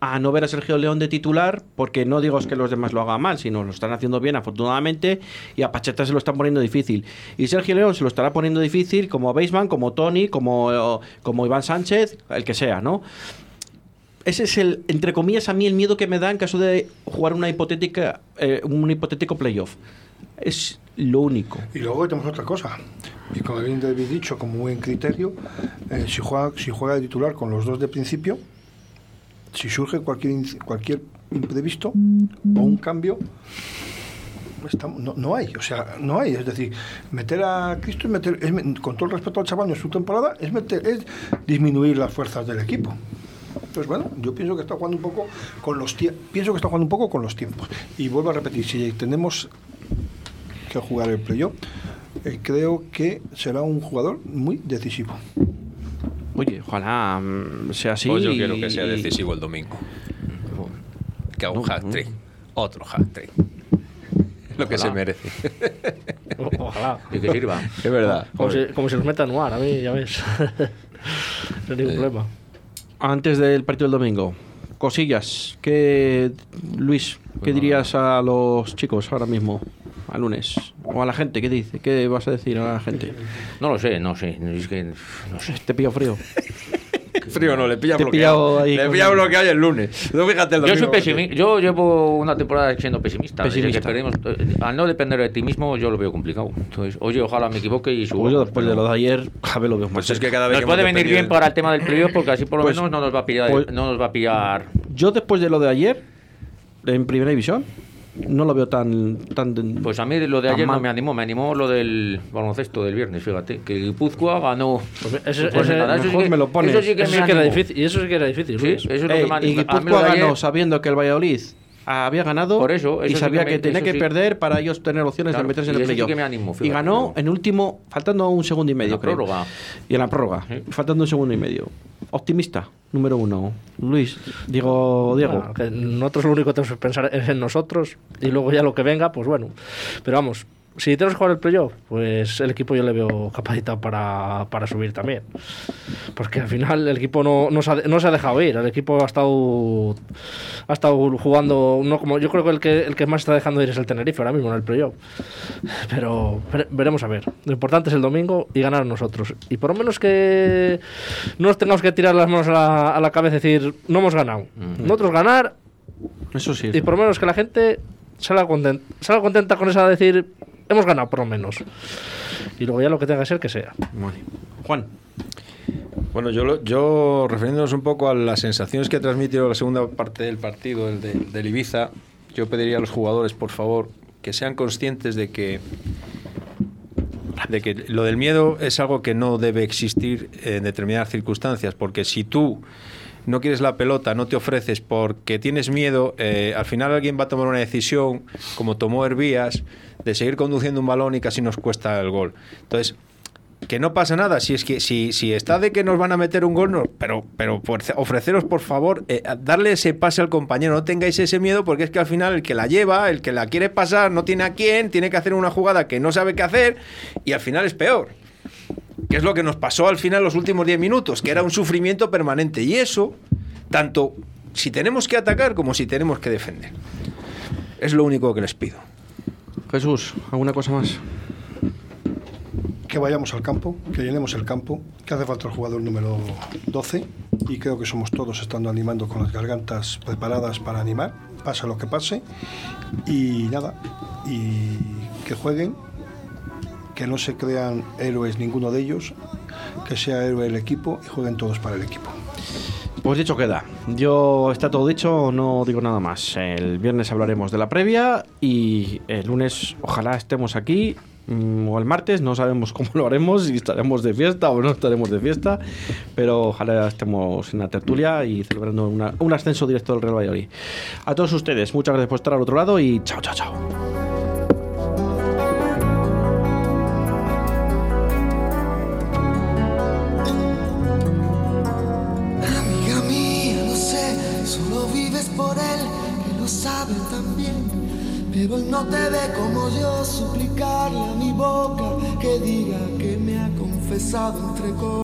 a no ver a Sergio León de titular, porque no digo es que los demás lo hagan mal, sino lo están haciendo bien afortunadamente y a Pacheta se lo están poniendo difícil. Y Sergio León se lo estará poniendo difícil como Beisman, como Tony, como, como Iván Sánchez, el que sea, ¿no? ese es el, entre comillas, a mí el miedo que me da en caso de jugar una hipotética, eh, un hipotético playoff. Es lo único. Y luego tenemos otra cosa. Y como bien habéis dicho, como buen criterio, eh, si, juega, si juega de titular con los dos de principio, si surge cualquier, cualquier imprevisto o un cambio, estamos- no, no hay. O sea, no hay. Es decir, meter a Cristo es meter, con todo el respeto al chaval en su temporada, es, meter, es disminuir las fuerzas del equipo. Entonces, bueno, yo pienso que está jugando un poco con los pienso que está jugando un poco con los tiempos. Y vuelvo a repetir, si tenemos que jugar el playoff, eh, creo que será un jugador muy decisivo. Oye, ojalá mm, sea así. Pues yo quiero que sea decisivo el domingo. Que haga un hat-trick. Otro hat-trick. Lo que se merece. Ojalá. Y que sirva. Es verdad. Como si, como si los meta Anuar, a mí, ya ves. no hay ningún problema. Antes del partido del domingo, cosillas. ¿Qué, Luis, qué dirías a los chicos ahora mismo, al lunes? O a la gente, ¿qué dice? ¿Qué vas a decir a la gente? No lo sé, no sé. Es que, no sé. Te pillo frío. Frío no, le pilla Te bloqueado. ahí le pilla bloqueado el lunes. No, fíjate el Yo soy pesimista. Yo llevo una temporada siendo pesimista. Pesimista. que perdimos, eh, al no depender de ti mismo, yo lo veo complicado. Entonces, oye, ojalá me equivoque y suba. Pues yo después de lo de ayer, a ver lo veo más Pues es que cada vez Nos que puede venir bien para el tema del playoff porque así por lo Pues- menos no nos va a pillar. pues- no nos va a pillar. Yo después de lo de ayer, en primera división, no lo veo tan... tan Pues a mí lo de ayer no mal. me animó, me animó lo del baloncesto del viernes, fíjate, que Guipúzcoa ganó. Pues ese- Pues ese- nada, eso sí mejor que- me lo pones. Eso sí que Eso me sí que era difícil. Y eso sí que era difícil. Sí, eso es lo Eh, que me y Guipúzcoa ganó sabiendo que el Valladolid había ganado Por eso, eso y sí sabía que me- que, tenía que sí. perder para ellos tener opciones Claro, de meterse en el sí playoff. y ganó en último, faltando un segundo y medio, la creo. prórroga. Y en la prórroga, faltando un segundo y medio. Optimista, número uno. Luis, digo Diego. Bueno, que nosotros lo único que tenemos que pensar es en nosotros y luego ya lo que venga, pues bueno. Pero vamos, si tenemos que jugar el playoff, pues el equipo yo le veo capacitado para, para subir también. Porque al final el equipo no, no, se ha, no se ha dejado ir, el equipo ha estado ha estado jugando, no como yo creo que el que el que más está dejando ir es el Tenerife ahora mismo en el playoff. Pero vere- veremos a ver. Lo importante es el domingo y ganar nosotros. Y por lo menos que no nos tengamos que tirar las manos a la, a la cabeza y decir, no hemos ganado. Nosotros ganar Eso sí. y por lo menos que la gente salga contenta, salga contenta con esa de decir, hemos ganado por lo menos. Y luego ya lo que tenga que ser, que sea. Vale. Juan. Bueno, yo, lo- yo refiriéndonos un poco a las sensaciones que ha transmitido la segunda parte del partido, el de, del Ibiza, yo pediría a los jugadores, por favor, que sean conscientes de que de que lo del miedo es algo que no debe existir en determinadas circunstancias, porque si tú no quieres la pelota, no te ofreces porque tienes miedo, eh, al final alguien va a tomar una decisión, como tomó Hervías, de seguir conduciendo un balón y casi nos cuesta el gol. Entonces, que no pasa nada. Si es que si, si está de que nos van a meter un gol, pero, pero ofreceros, por favor, eh, darle ese pase al compañero. No tengáis ese miedo porque es que al final el que la lleva, el que la quiere pasar, no tiene a quién, tiene que hacer una jugada que no sabe qué hacer y al final es peor. Que es lo que nos pasó al final los últimos 10 minutos, que era un sufrimiento permanente. Y eso, tanto si tenemos que atacar como si tenemos que defender. Es lo único que les pido. Jesús, ¿alguna cosa más? que vayamos al campo, que llenemos el campo, que hace falta el jugador número 12 y creo que somos todos estando animando con las gargantas preparadas para animar, pase lo que pase y nada, y que jueguen, que no se crean héroes ninguno de ellos, que sea héroe el equipo y jueguen todos para el equipo. Pues dicho queda. Yo está todo dicho, no digo nada más. El viernes hablaremos de la previa y el lunes ojalá estemos aquí mm, o el martes, no sabemos cómo lo haremos, si estaremos de fiesta o no estaremos de fiesta, pero ojalá estemos en la tertulia y celebrando una- un ascenso directo del Real Valladolid. A todos ustedes, muchas gracias por estar al otro lado y chao, chao, chao. Él no te ve como yo, suplicarle a mi boca que diga que me ha confesado entre cosas.